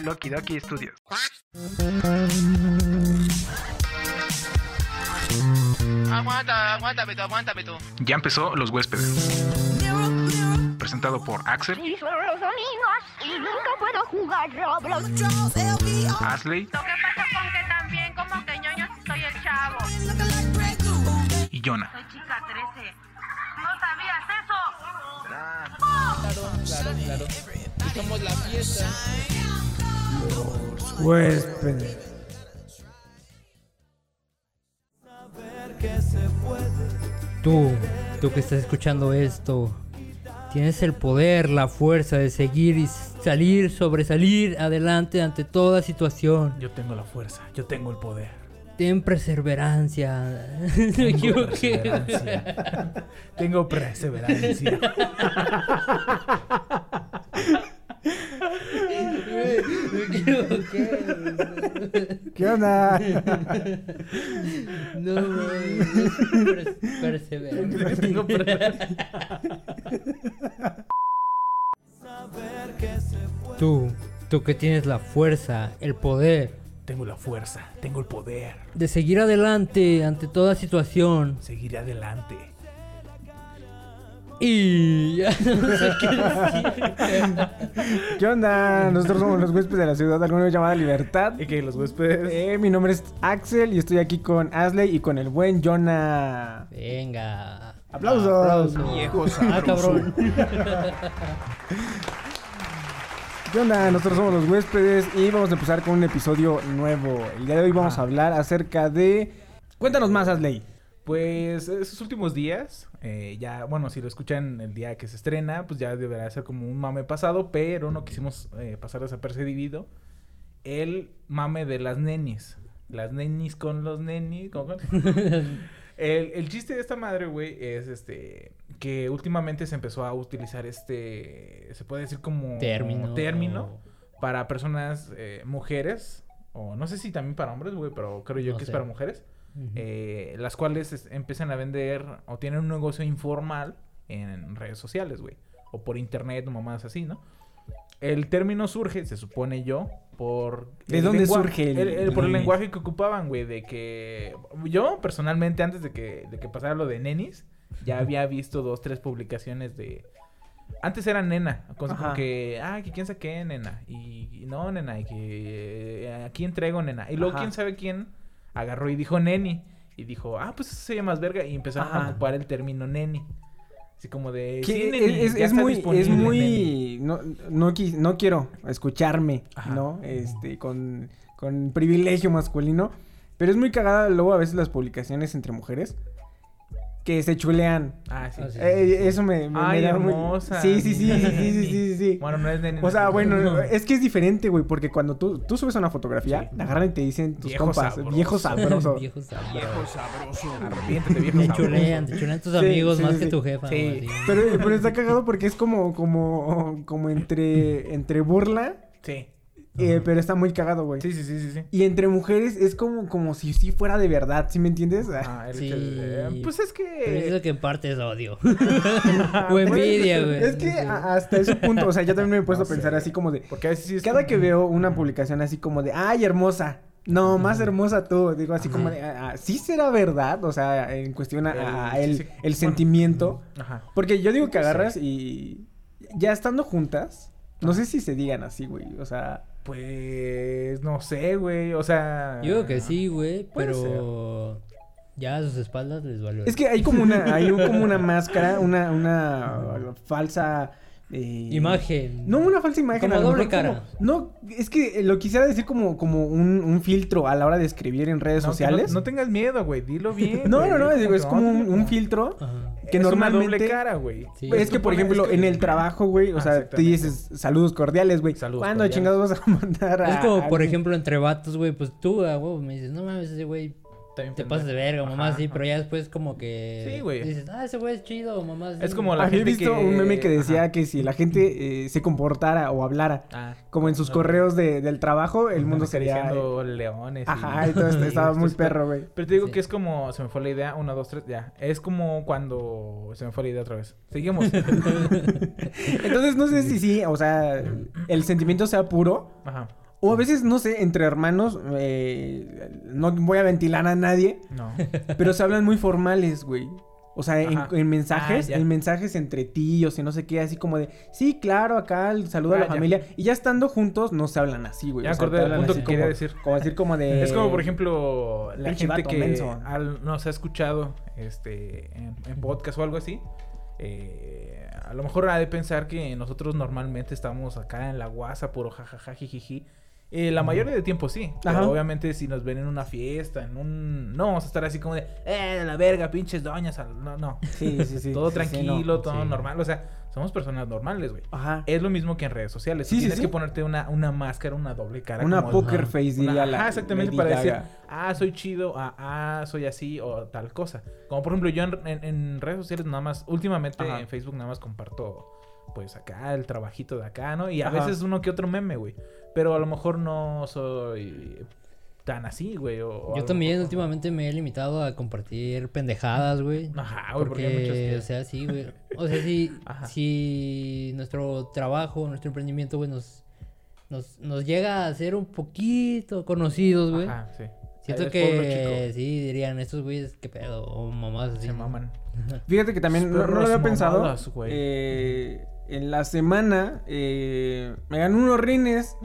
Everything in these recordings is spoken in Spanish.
Loki Doki Studios. Aguanta, aguántame tú, aguántame tú. Ya empezó Los Huéspedes. Presentado por Axel, Y solo los domingos y nunca puedo jugar Roblox. Asley Lo que pasa con que también como que ñoño soy el chavo. y Jonah. Soy chica 13. ¿No sabías eso? Claro, claro. Y somos la fiesta. Huéspedes. Tú, tú que estás escuchando esto, tienes el poder, la fuerza de seguir y salir, sobresalir adelante ante toda situación. Yo tengo la fuerza, yo tengo el poder. Ten perseverancia. Tengo equivoqué. perseverancia. tengo perseverancia. Me. ¿Qué onda? No, mames. perseverancia. tengo. Tú, tú que tienes la fuerza, el poder Tengo la fuerza, tengo el poder. de seguir adelante ante toda situación. Seguiré adelante. Y ya no sé qué decir. ¿Qué onda? Nosotros somos los huéspedes de la ciudad, alguna vez llamada Libertad. Y que los huéspedes. Eh, mi nombre es Axel y estoy aquí con Asley y con el buen Jonah. Venga. ¡Aplausos! Viejos Ah, cabrón. ¿Qué onda? Nosotros somos los huéspedes y vamos a empezar con un episodio nuevo. El día de hoy vamos a hablar acerca de... Cuéntanos más, Asley. Pues esos últimos días, eh, ya, bueno, si lo escuchan el día que se estrena, pues ya deberá ser como un mame pasado, pero no quisimos eh, pasar desapercibido el mame de las nenis. Las nenis con los nenis. el, el chiste de esta madre, güey, es este que últimamente se empezó a utilizar este, se puede decir como Término. término para personas, eh, mujeres, o no sé si también para hombres, güey, pero creo yo No que sé. es para mujeres Eh, las cuales es- empiezan a vender o tienen un negocio informal en redes sociales, güey. O por internet o mamadas así, ¿no? El término surge, se supone yo, por... ¿De dónde surge el- el- el- por el lenguaje que ocupaban, güey, de que... Yo, personalmente, antes de que, de que pasara lo de nenis, ya había visto dos, tres publicaciones de... Antes era nena, Ajá. que, ah, que quién sabe qué, nena. Y, y no, nena, y que eh, aquí entrego, nena. Y luego Ajá. quién sabe quién agarró y dijo neni. Y dijo, ah, pues eso se llama más verga. Y empezaron Ajá. a ocupar el término neni. Así como de. "Sí, neni, es, es muy, es neni". muy, no, no, qui- no quiero escucharme, Ajá. ¿no? Este, con, con privilegio masculino, pero es muy cagada luego a veces las publicaciones entre mujeres que se chulean. Ah, sí. Ah, eh, sí. eso me, da hermosa. Sí, sí, sí, sí, sí, sí, sí, Bueno, no es de O sea, bueno, es que es diferente, güey, porque cuando tú, tú subes una fotografía, la agarran y te dicen tus compas, viejo sabroso. viejo sabroso. Viejo sabroso. Arrepiéntete, viejo sabroso. Te chulean, te chulean tus amigos más que tu jefa. Sí. Pero, pero está cagado porque es como, como, como entre, entre burla. Sí eh, pero está muy cagado, güey. Sí, sí, sí, sí. sí. Y entre mujeres es como, como si sí fuera de verdad, ¿sí me entiendes? Ah, el Sí. Pues es Pero que. eso que en parte es odio. Ah, o envidia, güey. Es que hasta ese punto, o sea, yo también me he puesto No a pensar sé. así como de... Porque a veces sí es Cada como- que veo una publicación así como de, ay, hermosa. No, más hermosa tú. Digo así como de, ah, ah, ¿sí será verdad? O sea, en cuestión a, El- el, sí, sí. el Bueno. sentimiento. Ajá. Porque yo digo que Sí. agarras y ya estando juntas, no sé si se digan así, güey. O sea, Pues. No sé, güey. O sea. Yo digo que sí, güey, pero ya a sus espaldas les valió. es que hay como una, hay como una máscara, una, una falsa eh, Imagen. No una falsa imagen. Como a doble cara. como- no, es que lo quisiera decir como, como un, un filtro a la hora de escribir en redes No, sociales. No, no tengas miedo, güey. Dilo bien. No, güey, no, no, es como un, filtro Ajá. que es normalmente... una doble cara, güey. Sí. Es que, por ejemplo, que- en el trabajo, güey, o Ah, sea, te dices saludos cordiales, güey. Saludos ¿Cuándo cordiales. chingados vas a mandar a Es como, por ejemplo, entre vatos, güey, pues tú, huevo, me dices, no mames, ese güey te pendejo. pasas de verga, mamá, Ajá, sí, ajá. pero ya después como que... Sí, güey. Dices, ah, ese güey es chido, mamá. sí". Es como la Había gente visto que- un meme que decía Ajá. que si la gente eh, se comportara o hablara Ah, como en sus no. correos de, del trabajo, el mundo sería... acariciando leones. y- Ajá, y todo esto Sí, estaba muy perro, güey. Pero te digo Sí. que es como, se me fue la idea, uno, dos, tres, ya. Es como cuando se me fue la idea otra vez. Seguimos. Entonces no sé si sí, o sea, el sentimiento sea puro Ajá. O a veces, no sé, entre hermanos, eh, no voy a ventilar a nadie, No. pero se hablan muy formales, güey. O sea, en, mensajes, Ah, en mensajes entre tíos y no sé qué, así como de, sí, claro, acá el saludo a la ya. familia. Y ya estando juntos, no se hablan así, güey. Ya O sea, acordé del punto que quería decir. Como decir como de... Es como, por ejemplo, la gente vato que menso. al- nos ha escuchado este, en, en podcast o algo así. eh, a lo mejor ha de pensar que nosotros normalmente estamos acá en la guasa, puro jajaja, jijiji. Eh, la mayoría del tiempo sí. Pero Ajá. obviamente si nos ven en una fiesta, en un... No vamos a estar así como de... Eh, la verga, pinches doñas. al-". No, no. Sí, sí, sí. todo sí, sí, tranquilo, no. todo Sí. normal. O sea, somos personas normales, güey. Ajá. Es lo mismo que en redes sociales. Sí, sí, Tienes sí. que ponerte una, una máscara, una doble cara. Una como- poker Ajá. face, diría una- la ajá, exactamente, para decir, ah, soy chido, ah, ah, soy así, o tal cosa. Como por ejemplo, yo en, en- en redes sociales nada más, últimamente Ajá. en Facebook nada más comparto, pues acá, el trabajito de acá, ¿no? Y a Ajá. veces uno que otro meme, güey. Pero a lo mejor no soy tan así, güey. o- o a Yo también mejor- últimamente me he limitado a compartir pendejadas, güey. Ajá, güey, porque, hay muchos Porque, o sea, sí, güey. O sea, si, si nuestro trabajo, nuestro emprendimiento, güey, nos, nos, nos llega a ser un poquito conocidos, güey. Ajá, sí. Siento que sí, dirían, estos güeyes, qué pedo, o mamás así. se maman. Fíjate que también no, no lo había pensado. mamadas, güey. eh, en la semana eh, me ganó unos rines.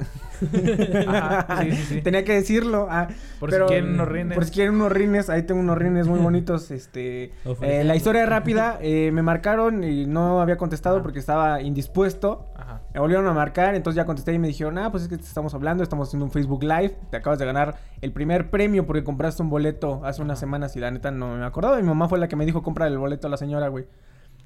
Ajá, sí, sí, sí. Tenía que decirlo. ah, Por si quieren unos rines. Por si quieren unos rines, ahí tengo unos rines muy bonitos. Este, eh, la historia rápida, eh, me marcaron y no había contestado Ajá. porque estaba indispuesto. Ajá. Me volvieron a marcar, entonces ya contesté y me dijeron, ah, pues es que te estamos hablando, estamos haciendo un Facebook Live, te acabas de ganar el primer premio porque compraste un boleto hace unas semanas y la neta no me acordaba. Mi mamá fue la que me dijo, compra el boleto a la señora, güey.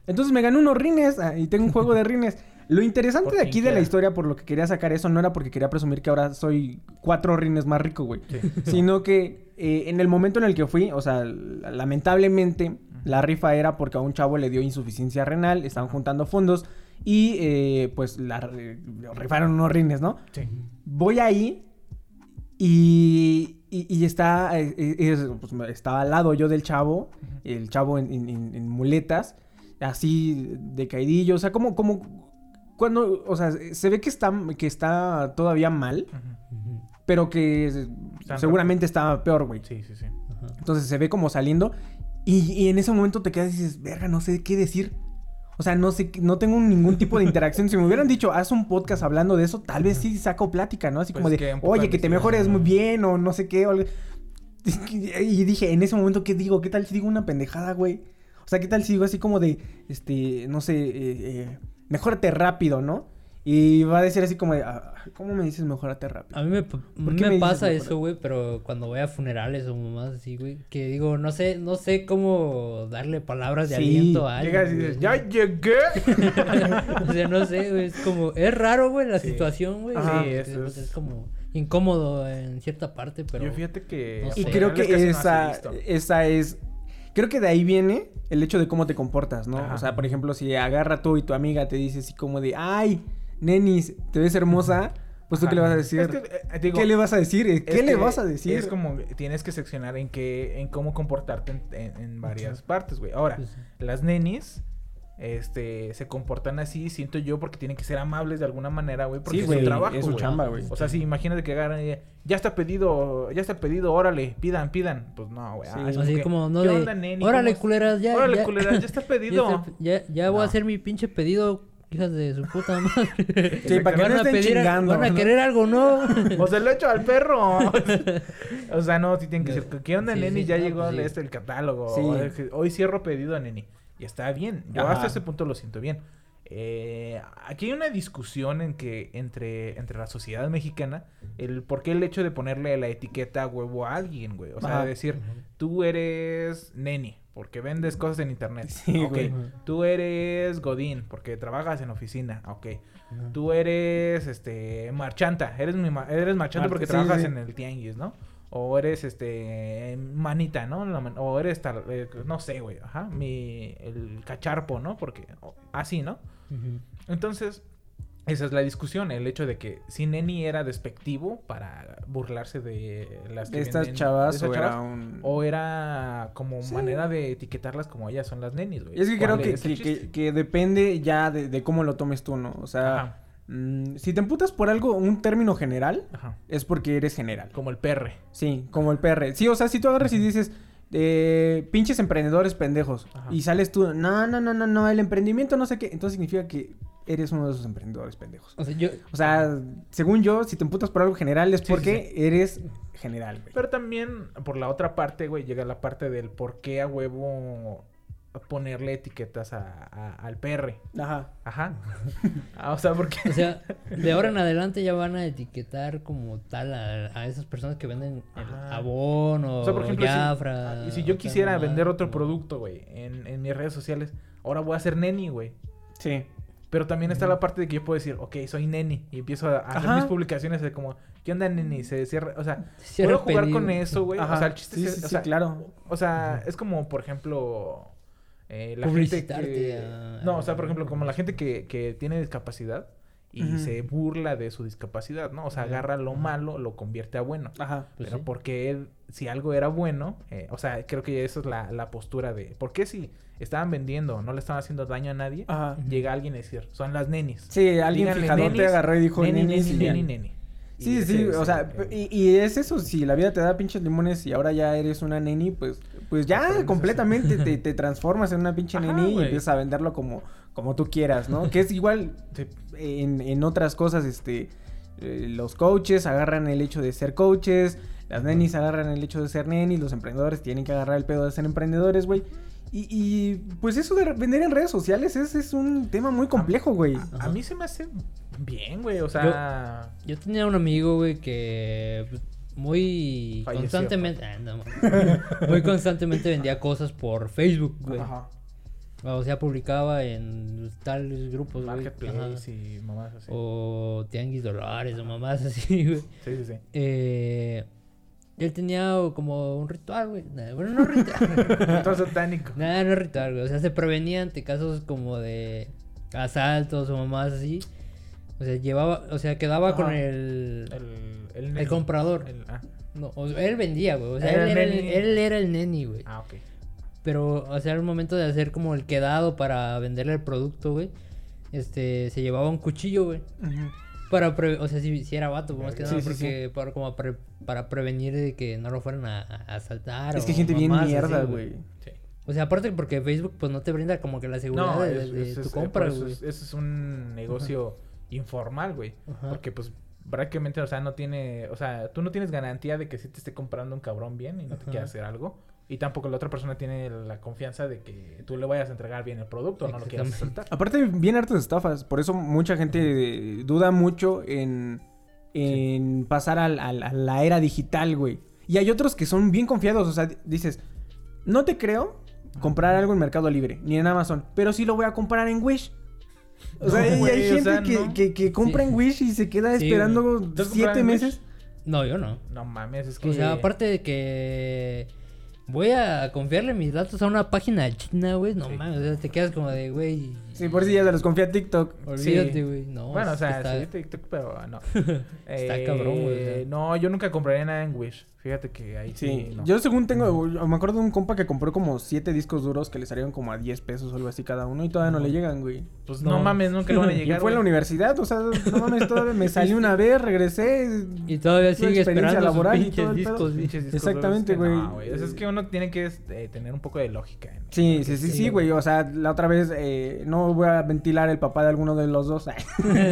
Entonces me gané unos rines ah, y tengo un juego de rines. Lo interesante de aquí de la historia, por lo que quería sacar eso, no era porque quería presumir que ahora soy cuatro rines más rico, güey. Sí. Sino que eh, en el momento en el que fui, o sea, lamentablemente, la rifa era porque a un chavo le dio insuficiencia renal, estaban juntando fondos y eh, pues la, rifaron unos rines, ¿no? Sí. Voy ahí y, y, y está, eh, es- pues, estaba al lado yo del chavo, el chavo en, en- en- en muletas, así de caidillo, o sea, como, como, cuando, o sea, se ve que está, que está todavía mal, pero que Está seguramente está peor, güey. Sí, sí, sí. Ajá. Entonces se ve como saliendo y, y en ese momento te quedas y dices, verga, no sé qué decir. O sea, no sé, no tengo ningún tipo de interacción. Si me hubieran dicho, haz un podcast hablando de eso, tal vez sí saco plática, ¿no? Así Pues como que de, poco oye, que te mejores muy bien o no sé qué. o. Y dije, en ese momento, ¿qué digo? ¿Qué tal si digo una pendejada, güey? O sea, ¿qué tal si digo así como de, este, no sé, eh, eh, mejórate rápido, ¿no? Y va a decir así como de, "Ah, ¿cómo me dices mejórate rápido? A mí me, p- qué me, me dices pasa eso, güey, pero cuando voy a funerales o mamás así, güey, que digo, no sé, no sé cómo darle palabras de Sí, aliento a alguien. Llegas y dices, ¡ya llegué! o sea, no sé, güey, es como, es raro, güey, la Sí. situación, güey. Ajá. Sí, eso pues, es- es como incómodo en cierta parte, pero... Yo fíjate que... No Y sé. creo Es que esa, esa es... Creo que de ahí viene el hecho de cómo te comportas, ¿no? Ajá. O sea, por ejemplo, si agarra tú y tu amiga te dice así como de... ¡Ay, nenis, te ves hermosa! Pues tú qué le vas a decir. Es que, eh, digo, ¿Qué le vas a decir? ¿Qué le vas a decir? Es como tienes que seccionar en qué, en cómo comportarte en, en- en varias partes, güey. Ahora, Pues, las nenis, este, se comportan así, siento yo, porque tienen que ser amables de alguna manera, güey, porque Sí, es güey, su trabajo, es su güey. chamba, güey. O sea, si imagínate que agarran y ya está pedido, ya está pedido, órale, pidan, pidan. Pues no, güey. Sí. ah, Así que, como, no ¿qué de, neni? órale, ¿Cómo- culeras, ya, Órale, ya, culeras, ya está pedido. ya, ya, ya voy No. a hacer mi pinche pedido, hijas de su puta madre. Sí, para que Van no a estén pedir, chingando. van a ¿no? querer algo, ¿no? O se lo echo al perro. o sea, no, sí tienen que ser. ¿Qué onda, neni? ya llegó pues este, el catálogo. Hoy, hoy cierro pedido, neni. Y está bien. Yo Ajá. hasta ese punto lo siento bien. Eh, aquí hay una discusión en que entre, entre la sociedad mexicana, el por qué el hecho de ponerle la etiqueta huevo a alguien, güey. O sea, de decir, tú eres neni, porque vendes cosas en internet. Sí, ok. güey. Tú eres godín, porque trabajas en oficina. Ok. Tú eres, este, marchanta. Eres, mi ma- eres marchanta Mar- porque sí, trabajas sí. en el tianguis, ¿no? O eres, este, manita, ¿no? O eres tal, eh, no sé, güey. Ajá. Mi, el cacharpo, ¿no? Porque, así, ¿no? Entonces, esa es la discusión. El hecho de que si Neni era despectivo para burlarse de las que ¿De estas venden- chavas de o chavas, era un...? o era como Sí. manera de etiquetarlas como ellas son las nenis, güey. Es que creo ¿Cuál que, es que, chiste? que- que depende ya de, de cómo lo tomes tú, ¿no? O sea, Ajá. Mm, si te emputas por algo, un término general, Ajá. es porque eres general. Como el perre. Sí, como el PR. Sí, o sea, si tú agarras y dices, eh, pinches emprendedores pendejos, Ajá. y sales tú, no, no, no, no, no, el emprendimiento no sé qué, entonces significa que eres uno de esos emprendedores pendejos. O sea, yo, O sea, según yo, si te emputas por algo general es Sí, sí, porque eres general, güey. Pero también, por la otra parte, güey, llega la parte del por qué a huevo ponerle etiquetas a, a- al perre. Ajá. Ajá. Ah, o sea, porque... o sea, de ahora en adelante ya van a etiquetar como tal a, a esas personas que venden el. Abón o, O sea, por ejemplo, si- Jafra. ah, y si yo quisiera vender otro producto, güey, en, en mis redes sociales, ahora voy a ser neni, güey. Sí. Pero también está la parte de que yo puedo decir, ok, soy neni. Y empiezo a, a hacer mis publicaciones de como, ¿qué onda, neni? Se cierra, o sea, Cierra puedo jugar pedido. con eso, güey. O Ajá. sea, el chiste Sí, es, sí, o sí, sea, claro. O sea, es como, por ejemplo, eh, la gente que... a- No, o sea, por ejemplo, como la gente que, que tiene discapacidad y se burla de su discapacidad, ¿no? O sea, agarra lo malo, lo convierte a bueno. Ajá. Pues Pero sí. porque él- si algo era bueno, eh, o sea, creo que esa es la, la postura de... ¿Por qué si estaban vendiendo, no le estaban haciendo daño a nadie? Ajá. Llega alguien a decir, son las nenis. Sí, alguien fijadote nenis, agarró y dijo neni, nenis neni, neni, neni. Sí, ese sí, es o sea, y, y es eso, si la vida te da pinches limones y ahora ya eres una neni, pues, pues ya completamente te, te transformas en una pinche Ajá, neni y güey. empiezas a venderlo como, como tú quieras, ¿no? que es igual en, en otras cosas, este, eh, los coaches agarran el hecho de ser coaches, las nenis agarran el hecho de ser nenis, los emprendedores tienen que agarrar el pedo de ser emprendedores, güey. Y, y, pues eso de vender en redes sociales es, es un tema muy complejo, güey. A, a mí se me hace bien, güey, o sea... Yo tenía un amigo, güey, que pues, muy Falleció. constantemente, ah, no, muy constantemente vendía cosas por Facebook, güey. Ajá. O sea, publicaba en tales grupos, güey. Marketplace y mamás así. O Tianguis Dolores o mamás así, güey. Sí, sí, sí. Eh, él tenía como un ritual, güey. Bueno, no ritual. Todo satánico. Nada, no es ritual, güey. O sea, se prevenía ante casos como de asaltos o mamás así. O sea, llevaba, o sea, quedaba con el, El, el, neni. comprador. El- ah, No, o sea, él vendía, güey. O sea, Era él, el era el, neni. él era el neni, güey. ah, ok. Pero, o sea, al momento de hacer como el quedado para venderle el producto, güey. Este, se llevaba un cuchillo, güey. Para pre- o sea, si, si era vato, pues, más que Sí, nada, sí, porque para, como pre- para prevenir de que no lo fueran a, a asaltar. Es que o gente bien mierda, güey. Sí. O sea, aparte porque Facebook pues no te brinda como que la seguridad No, de, es- de es- tu es- compra, por eso güey. es, eso es un negocio informal, güey. Ajá. Porque, pues, prácticamente, o sea, no tiene... O sea, tú no tienes garantía de que sí te esté comprando un cabrón bien y no te quiera hacer algo. Y tampoco la otra persona tiene la confianza de que tú le vayas a entregar bien el producto, no lo quieras soltar. Aparte, bien hartas estafas. Por eso mucha gente duda mucho en, en pasar al- al- a la era digital, güey. Y hay otros que son bien confiados. O sea, dices, no te creo comprar algo en Mercado Libre, ni en Amazon, pero sí lo voy a comprar en Wish. O sea, No, y hay o gente sea, que, no. que, que compra Sí. en Wish y se queda Sí, esperando ¿Tú has comprado siete meses. No, yo no. No mames, es que... O sea, aparte de que voy a confiarle mis datos a una página china, güey. No Sí. mames, o sea, te quedas como de, güey. Sí, por si ya se los confía a TikTok. Olvídate, Sí. güey. No, Bueno, o sea, está- sí, TikTok, pero no. Está cabrón, güey, sea. No, yo nunca compraría nada en Wish. Fíjate que ahí sí. Sí, no. yo según tengo, me acuerdo de un compa que compró como siete discos duros que le salieron como a 10 pesos o algo así cada uno y todavía no le llegan, güey. Pues No. no, mames, nunca le van a Y llegar. fue a la universidad, o sea, no mames, todavía me salí una vez, regresé. Y todavía sigue experiencia esperando sus laboral y pinches todo el discos, güey. Pinches discos Exactamente, güey. No, güey. Eso es que uno tiene que eh, tener un poco de lógica. Sí, sí, sí, sí, güey. O sea, la otra vez eh, no voy a ventilar el papá de alguno de los dos.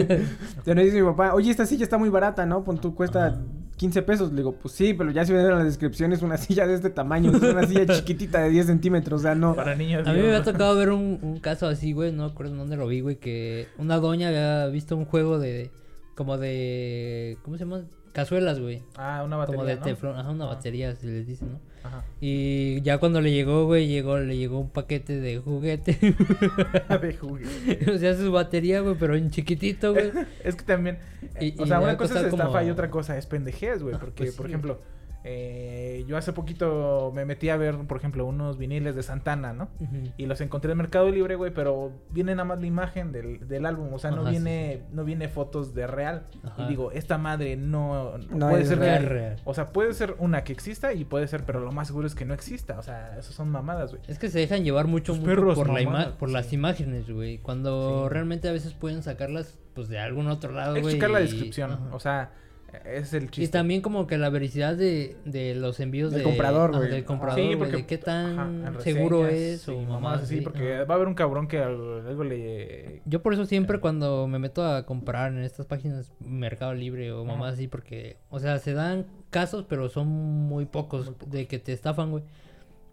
Pero dice mi papá, oye, esta silla está muy barata, ¿no? Pon tú cuesta 15 pesos. Le digo, pues sí, pero ya se ven en la descripción, es una silla de este tamaño, es una silla chiquitita de 10 centímetros, o sea, no. Para niños. A mí me había tocado ver un, un caso así, güey, no recuerdo en dónde lo vi, güey, que una doña había visto un juego de, como de, ¿cómo se llama? Cazuelas, güey. Ah, una batería. Como de ¿no? teflón, ajá, una Ajá. batería, se les dice, ¿no? Ajá. Y ya cuando le llegó, güey, llegó, le llegó un paquete de juguete. de juguete. o sea, su batería, güey, pero en chiquitito, güey. es que también. eh, Y- o sea, una cosa es costar estafa como- y otra cosa es pendejez, güey. Porque, Pues sí, por güey. Eh, yo hace poquito me metí a ver, por ejemplo, unos viniles de Santana, ¿no? Y los encontré en Mercado Libre, güey, pero viene nada más la imagen del, del álbum, o sea, no sí, viene no viene fotos de real. Ajá. Y digo, esta madre no, No puede ser real. real. real. O sea, puede ser una que exista y puede ser, pero lo más seguro es que no exista, o sea, eso son mamadas, güey. Es que se dejan llevar mucho, mucho por, la ima- mamadas, por las imágenes, güey. Cuando Sí. realmente a veces pueden sacarlas pues de algún otro lado, güey. checar la y- descripción, ajá. o sea, es el chiste. Y también como que la veracidad de, de los envíos Del de- comprador, del comprador, Sí, porque de qué tan ajá, seguro es o mamás así, porque ajá. va a haber un cabrón que algo, algo le Yo por eso siempre cuando me meto a comprar en estas páginas Mercado Libre o mamás así, porque, o sea, se dan casos, pero son muy pocos, de que te estafan, güey.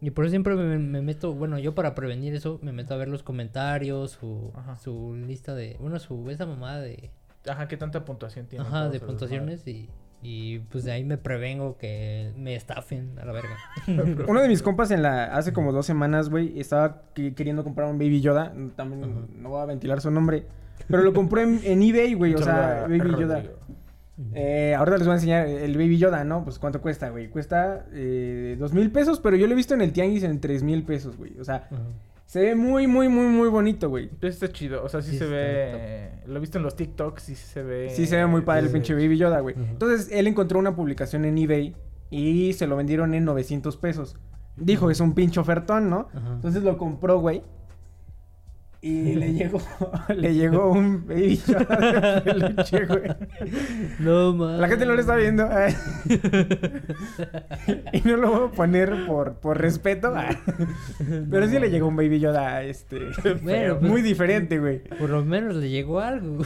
Y por eso siempre me, me meto, bueno, yo para prevenir eso, me meto a ver los comentarios, su, Ajá. su lista de, bueno, su, esa mamada de, Ajá, ¿qué tanta puntuación tiene? ajá, de puntuaciones y, y pues de ahí me prevengo que me estafen a la verga. Uno de mis compas en la hace como dos semanas, güey, estaba que- queriendo comprar un Baby Yoda. También Ajá. no voy a ventilar su nombre. Pero lo compré en, en eBay, güey. O sea, Baby Yoda. Eh, ahorita les voy a enseñar el Baby Yoda, ¿no? Pues cuánto cuesta, güey. Cuesta eh, dos mil pesos, pero yo lo he visto en el Tianguis en tres mil pesos, güey. O sea, Ajá. Se ve muy, muy, muy, muy bonito, güey. Está chido, o sea, sí, Sí se ve. Lo he visto en los TikToks y sí se ve. Sí se ve muy padre el pinche Baby Yoda, güey. Entonces, él encontró una publicación en eBay y se lo vendieron en 900 pesos. Dijo, es un pinche ofertón, ¿no? Entonces lo compró, güey. Y le llegó, le llegó un Baby Yoda de peluche, güey. No mames. La gente no lo está viendo. ay. y no lo voy a poner por, por respeto. ay. Pero sí le llegó un Baby Yoda, este... Bueno, pues- muy diferente, güey. Por lo menos le llegó algo.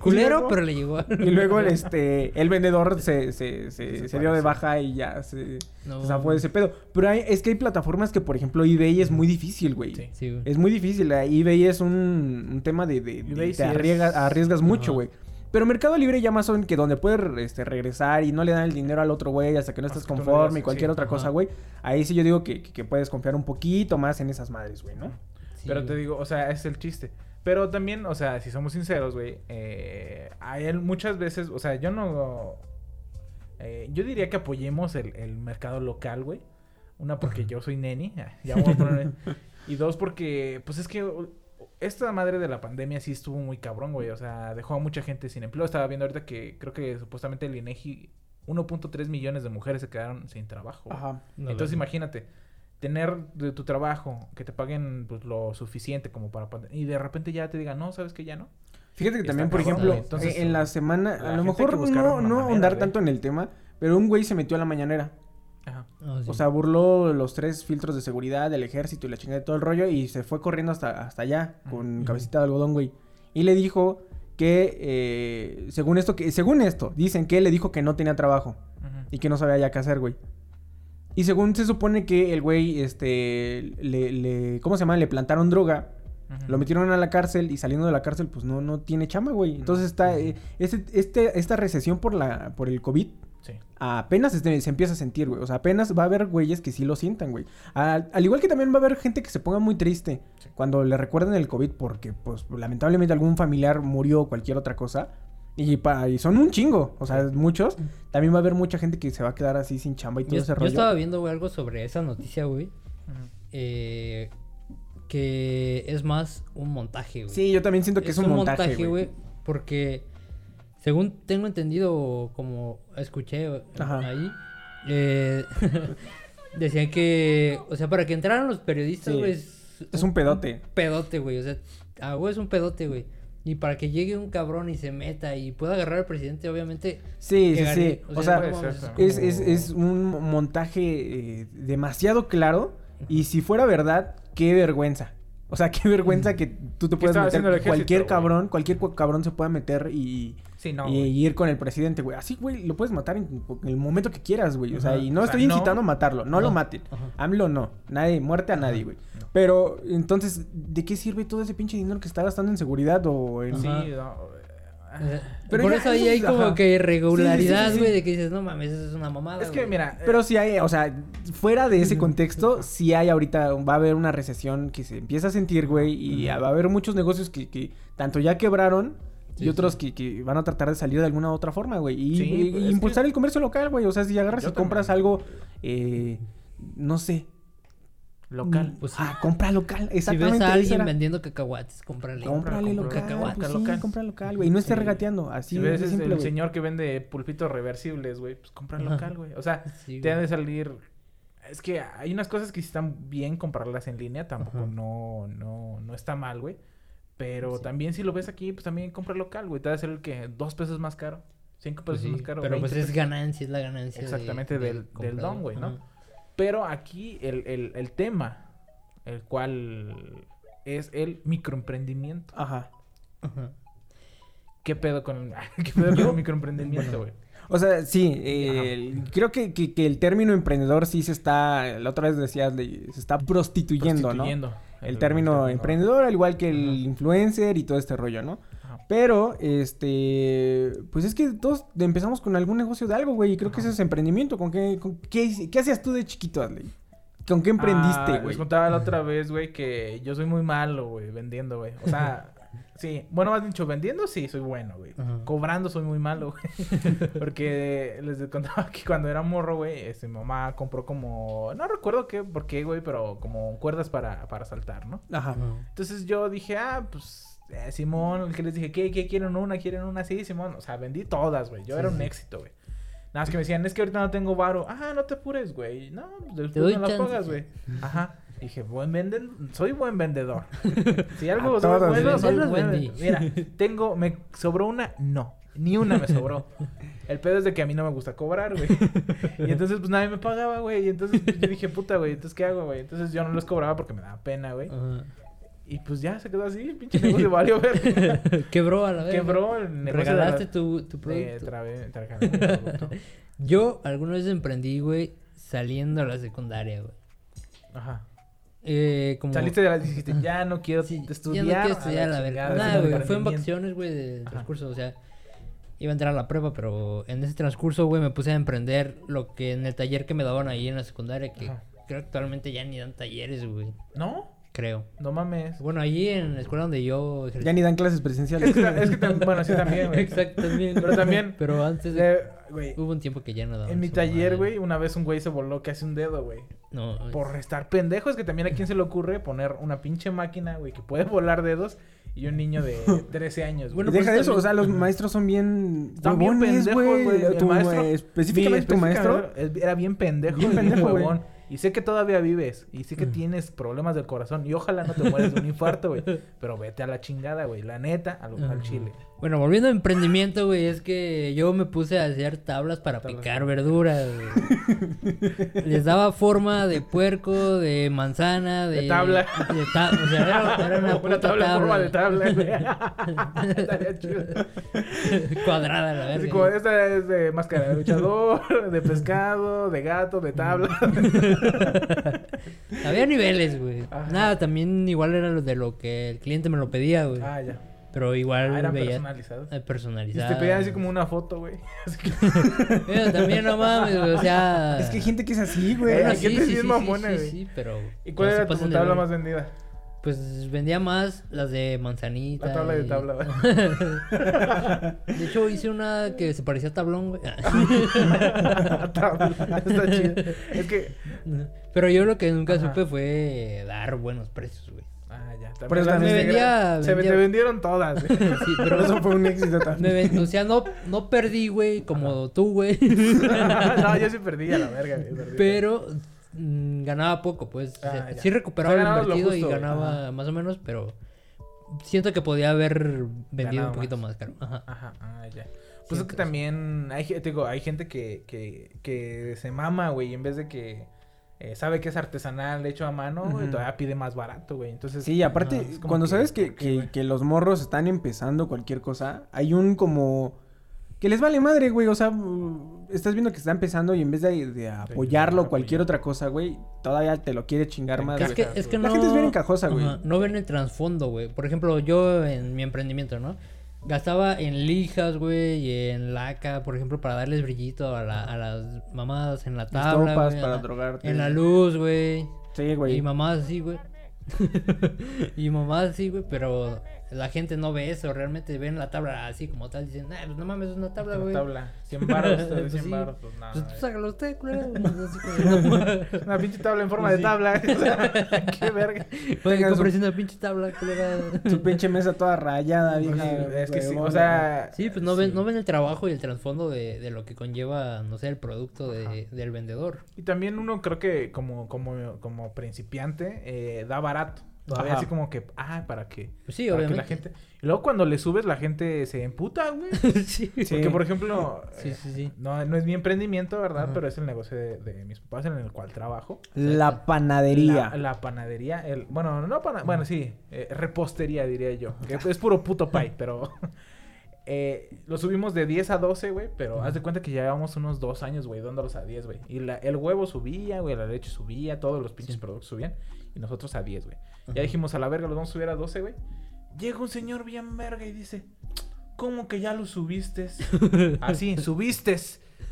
Culero, luego- pero le llegó algo. Y luego el, este, el vendedor se, se, se, se dio de baja y ya se, No. o sea, fue ese pedo. Pero hay, es que hay plataformas que, por ejemplo, eBay es muy difícil, güey. Sí. Sí, güey. Es muy difícil. eh, eBay es un, un tema de... de, de- eBay te sí arriesgas, arriesgas mucho, Ajá. güey. Pero Mercado Libre y Amazon, que donde puedes este, regresar y no le dan el dinero al otro güey hasta que no no conforme y cualquier sí, otra ajá. cosa, güey. Ahí sí yo digo que, puedes confiar un poquito más en esas madres, güey, ¿no? Sí, Pero te digo, o sea, es el chiste. Pero también, o sea, si somos sinceros, güey, eh, hay muchas veces, o sea, yo no... eh, yo diría que apoyemos el, el mercado local, güey. Una, porque yo soy neni. ah, Ya voy a poner... y dos, porque, pues es que uh, esta madre de la pandemia sí estuvo muy cabrón, güey. O sea, dejó a mucha gente sin empleo. Estaba viendo ahorita que creo que supuestamente el INEGI... 1.3 millones de mujeres se quedaron sin trabajo. güey. Ajá. No, Entonces imagínate, tener de tu trabajo, que te paguen pues, lo suficiente como para... Y de repente ya te digan, no, ¿sabes que ya no? Fíjate que también, por ejemplo. Entonces, en la semana, la a lo mejor no, no ahondar tanto en el tema, pero un güey se metió a la mañanera. Ajá. Ah, sí. O sea, burló los tres filtros de seguridad del ejército y la chingada de todo el rollo y se fue corriendo hasta, hasta allá con cabecita de algodón, güey. Y le dijo que, eh, según esto, que según esto, dicen que le dijo que no tenía trabajo y que no sabía ya qué hacer, güey. Y según se supone que el güey, este, le, le, ¿cómo se llama? Le plantaron droga, Lo metieron a la cárcel y saliendo de la cárcel, pues no, no tiene chama, güey. Entonces está, eh, este, este, esta recesión por la, por el COVID Sí. apenas este- se empieza a sentir, güey. O sea, apenas va a haber güeyes que sí lo sientan, güey. Al, al igual que también va a haber gente que se ponga muy triste Sí. cuando le recuerden el COVID porque, pues, lamentablemente algún familiar murió o cualquier otra cosa. Y, pa- y son un chingo, o sea, muchos. También va a haber mucha gente que se va a quedar así sin chamba y todo yo, ese yo rollo. estaba viendo, güey, algo sobre esa noticia, güey. Eh, que es más un montaje, güey. Sí, yo también siento que es, un montaje, güey. Porque, según tengo entendido, como escuché Ajá. ahí, eh, decían que, o sea, para que entraran los periodistas, Sí. güey, Es un pedote. pedote, güey. O sea, ah, güey, es un pedote, güey. Y para que llegue un cabrón y se meta y pueda agarrar al presidente, obviamente. Sí, sí, sí. O sea, no es, es, es un montaje eh, demasiado claro. Y si fuera verdad, qué vergüenza. O sea, qué vergüenza que tú te puedas meter. ejército, cualquier cabrón, cualquier cu- cabrón se pueda meter y, Sí, no. y güey. ir con el presidente, güey. Así, güey, lo puedes matar en, en el momento que quieras, güey. O sea, y no O sea, estoy no. incitando a matarlo. No, lo maten. Ajá. AMLO no. Nadie, muerte a nadie, güey. Pero, entonces, ¿de qué sirve todo ese pinche dinero que está gastando en seguridad o en... Sí, Pero por ya eso ahí hay como que irregularidad, Sí, sí, sí, sí. güey, de que dices, no mames, eso es una mamada. Es que, güey". mira... Pero sí hay, o sea, fuera de ese contexto, sí hay ahorita, va a haber una recesión que se empieza a sentir, güey, y va a haber muchos negocios que, que tanto ya quebraron y otros que, que van a tratar de salir de alguna otra forma, güey. Y, Sí, y- pues, y impulsar que- el comercio local, güey. O sea, si agarras Yo y compras también. algo, eh, no sé. Local. Pues sí. Ah, compra local. Si Exactamente. ves a eso alguien era. vendiendo cacahuates, cómprale. Cómprale compra local, pues local. sí, compra local, güey. Y no estés Sí. regateando, así si ves simple, el señor que vende pulpitos reversibles, güey, pues compra Ajá. local, güey. O sea, Sí, te han güey. de salir. Es que hay unas cosas que están bien comprarlas en línea, tampoco Ajá. no, no, no está mal, güey. Pero Sí. también si lo ves aquí, pues también compra local, güey. Te va a ser el que dos pesos más caro, cinco Pues pesos sí, más caro. pero 20 pues es pesos. ganancia, es la ganancia. de- Exactamente, del- del don, güey, ¿no? Pero aquí el, el, el tema, el cual es el microemprendimiento. Ajá. Ajá. ¿Qué pedo con el, ¿qué pedo con el microemprendimiento, güey? O sea, sí, eh, el- creo que, que- que el término emprendedor sí se está, la otra vez decías, se está prostituyendo, Prostituyendo ¿no? El, término emprendedor, al igual que el influencer y todo este rollo, ¿no? Pero, este, pues es que todos empezamos con algún negocio de algo, güey, y creo que ese es emprendimiento. ¿Con qué, con qué, hacías tú de chiquito, Adley? ¿Con qué emprendiste, Ah, güey? Les contaba la otra vez, güey, que yo soy muy malo, güey, vendiendo, güey. O sea, sí. Bueno, más dicho, vendiendo sí soy bueno, güey. Cobrando soy muy malo, güey. Porque les contaba que cuando era morro, güey, este, mi mamá compró como... No recuerdo qué, por qué, güey, pero como cuerdas para, para saltar, ¿no? Ajá. Entonces yo dije, ah, pues, eh, Simón, el que les dije, ¿qué, qué quieren una? ¿Quieren una? Sí, Simón. O sea, vendí todas, güey. Yo Sí, era un sí. éxito, güey. Nada más que me decían, es que ahorita no tengo varo. Ah, no te apures, güey. No, pues, después doy me las pagas, güey. Ajá. Dije, buen venden... soy buen vendedor. Si algo A soy todos, bueno, soy los buen vendí. Mira, tengo, me sobró una, no. Ni una me sobró. El pedo es de que a mí no me gusta cobrar, güey. Y entonces, pues nadie me pagaba, güey. Y entonces pues, yo dije, puta, güey, entonces ¿qué hago, güey? Entonces yo no les cobraba porque me daba pena, güey. Ajá. Y pues ya se quedó así, pinche negocio valió ver. Quebró a la vez. Quebró el negocio. de la- Regalaste tu, tu producto. Yo alguna vez emprendí, güey, saliendo a la secundaria, güey. Ajá. Eh, como... Saliste de la dijiste, ya no quiero Sí, estudiar. Ya no quiero estudiar, la verdad. Nada, güey. Fue en emprendimiento". vacaciones, güey, de transcurso. O sea, iba a entrar a la prueba, pero en ese transcurso, güey, me puse a emprender lo que en el taller que me daban ahí en la secundaria, que Ajá. creo que actualmente ya ni dan talleres, güey. ¿No? Creo. No mames. Bueno, allí en la escuela donde yo ejercí- Ya ni dan clases Es presenciales. es que tam- bueno, sí también, güey. Exacto, también. Pero también- Pero antes de... Eh, güey, Hubo un tiempo que ya no daban. en mi taller, güey, una vez un güey se voló casi un dedo, güey. No, Por estar pendejo, es que también a quién se le ocurre poner una pinche máquina, güey, que puede volar dedos y un niño de 13 años. Bueno, deja pues, de eso, o también- sea, los maestros son bien... Están bien pendejos, güey. Tu- maestro- específicamente tu maestro. Era bien pendejo. Bien y pendejo, güey. Y sé que todavía vives. Y sé que tienes problemas del corazón. Y ojalá no te mueres de un infarto, güey. Pero vete a la chingada, güey. La neta, al, al chile. Bueno, volviendo a emprendimiento, güey, es que yo me puse a hacer tablas para Tablas picar verduras, güey. Les daba forma de puerco, de manzana, de... De tabla. De ta- o sea, era, era una, puta tabla en forma de tabla. tabla, güey. Estaría chido. Cuadrada, la verga. como esta es de máscara de luchador, de pescado, de gato, de tabla. Había niveles, güey. Nada, también igual era lo de lo que el cliente me lo pedía, güey. ah, ya. Pero igual Ah, eran veía... personalizados. eh, Y te pedían así como una foto, güey. Eh, también no mames, güey, o sea... Es que hay gente que es así, güey. Bueno, sí, gente sí, bien sí, mamona, sí, güey. sí, pero... ¿Y cuál era tu tabla más vendida? Pues vendía más las de manzanita. La tabla de tabla, güey. de hecho, hice una que se parecía a tablón, güey. Tabla, Está chido. Es que. Pero yo lo que nunca Ajá. supe fue dar buenos precios, güey. Ah, ya. Por eso las también de- vendía- Se te vendieron todas, güey. Sí, Pero eso fue un éxito me también. ven- o sea, no, no perdí, güey, como tú, güey. no, yo sí perdí a la verga, güey. perdí. pero mm, ganaba poco, pues. O sea, Ah, sí recuperaba O sea, lo ganabas lo invertido justo, y güey. ganaba más o menos, pero siento que podía haber vendido un poquito más. más caro. Ajá. Ajá, ah, ya. Pues es que también hay, te digo, hay gente que, que, que se mama, güey, en vez de que eh, sabe que es artesanal, hecho a mano, Ujú. todavía pide más barato, güey. Entonces, Sí, aparte, es como cuando que, sabes que, ¿por qué, que, los morros están empezando cualquier cosa, hay un como... Que les vale madre, güey. O sea, mm, estás viendo que está empezando y en vez de, de apoyarlo o cualquier otra cosa, güey, todavía te lo quiere chingar más. Es que, es que no... La gente es bien encajosa, güey. No ven el trasfondo, güey. Por ejemplo, yo en mi emprendimiento, ¿no? Gastaba en lijas, güey, y en laca, por ejemplo, para darles brillito a, la- a las mamadas en la Las tabla, para drogarte. En la luz, güey. Sí, Y güey. mamadas así, güey. y mamadas así, güey, pero la gente no ve eso, realmente ven la tabla así como tal, dicen, nah, pues no mames, es una tabla, Una güey. tabla. 100 baros, te doy Pues 100 sí. baros. Pues nada. Pues tú sácalo usted, culero. No, Una pinche tabla en forma Pues de sí. tabla. Qué verga. Oye, cómprese una pinche tabla, culera. Su pinche mesa toda rayada, vieja. Es que sí, o sea. Sí, pues no ven, no ven el trabajo y el trasfondo de, de lo que conlleva, no sé, el producto de, del vendedor. Y también uno creo que como, como, como principiante eh, da barato. Todavía Ajá. así como que, ah, para que, Pues sí, para que la gente. Y luego cuando le subes, la gente se emputa, güey. sí. Porque, por ejemplo, Sí, eh, sí, sí. No, no es mi emprendimiento, ¿verdad? Ajá. Pero es el negocio de, de mis papás en el cual trabajo. La panadería. La, la panadería, el, bueno, no pana- bueno, sí, eh, repostería diría yo. Que es puro puto pie, pero eh, lo subimos de 10 a 12, güey, pero haz de cuenta que llevábamos unos dos años, güey, dándolos a 10, güey. Y la- el huevo subía, güey, la leche subía, todos los pinches productos subían, y nosotros a 10, güey. Ya dijimos a la verga, los vamos a subir a 12, güey. Llega un señor bien verga y dice, ¿cómo que ya lo subiste? Así, subiste.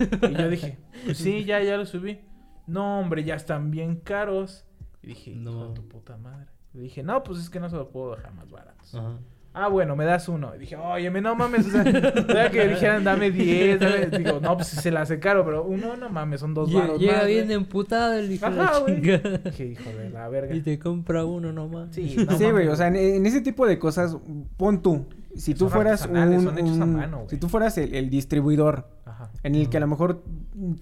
Y yo dije, "Pues sí, ya, ya lo subí. No, hombre, ya están bien caros. Y dije, No. tu puta madre. Le dije, no, pues es que no se lo puedo dejar más baratos. Ajá. Ah, bueno, me das uno. Y dije, oye, no mames, o sea, que dijeran, dame 10, dame... Digo, no, pues se la hace caro, pero uno, no mames, son dos baros llega más, bien güey. emputado el hijo de Ajá, la güey. chingada. Dije, hijo de la verga. Y te compra uno nomás. Sí, no sí, güey, o sea, en, en ese tipo de cosas, pon tú. Si tú Son fueras un, son hechos a mano, güey. si tú fueras el, el distribuidor, Ajá. en el que a lo mejor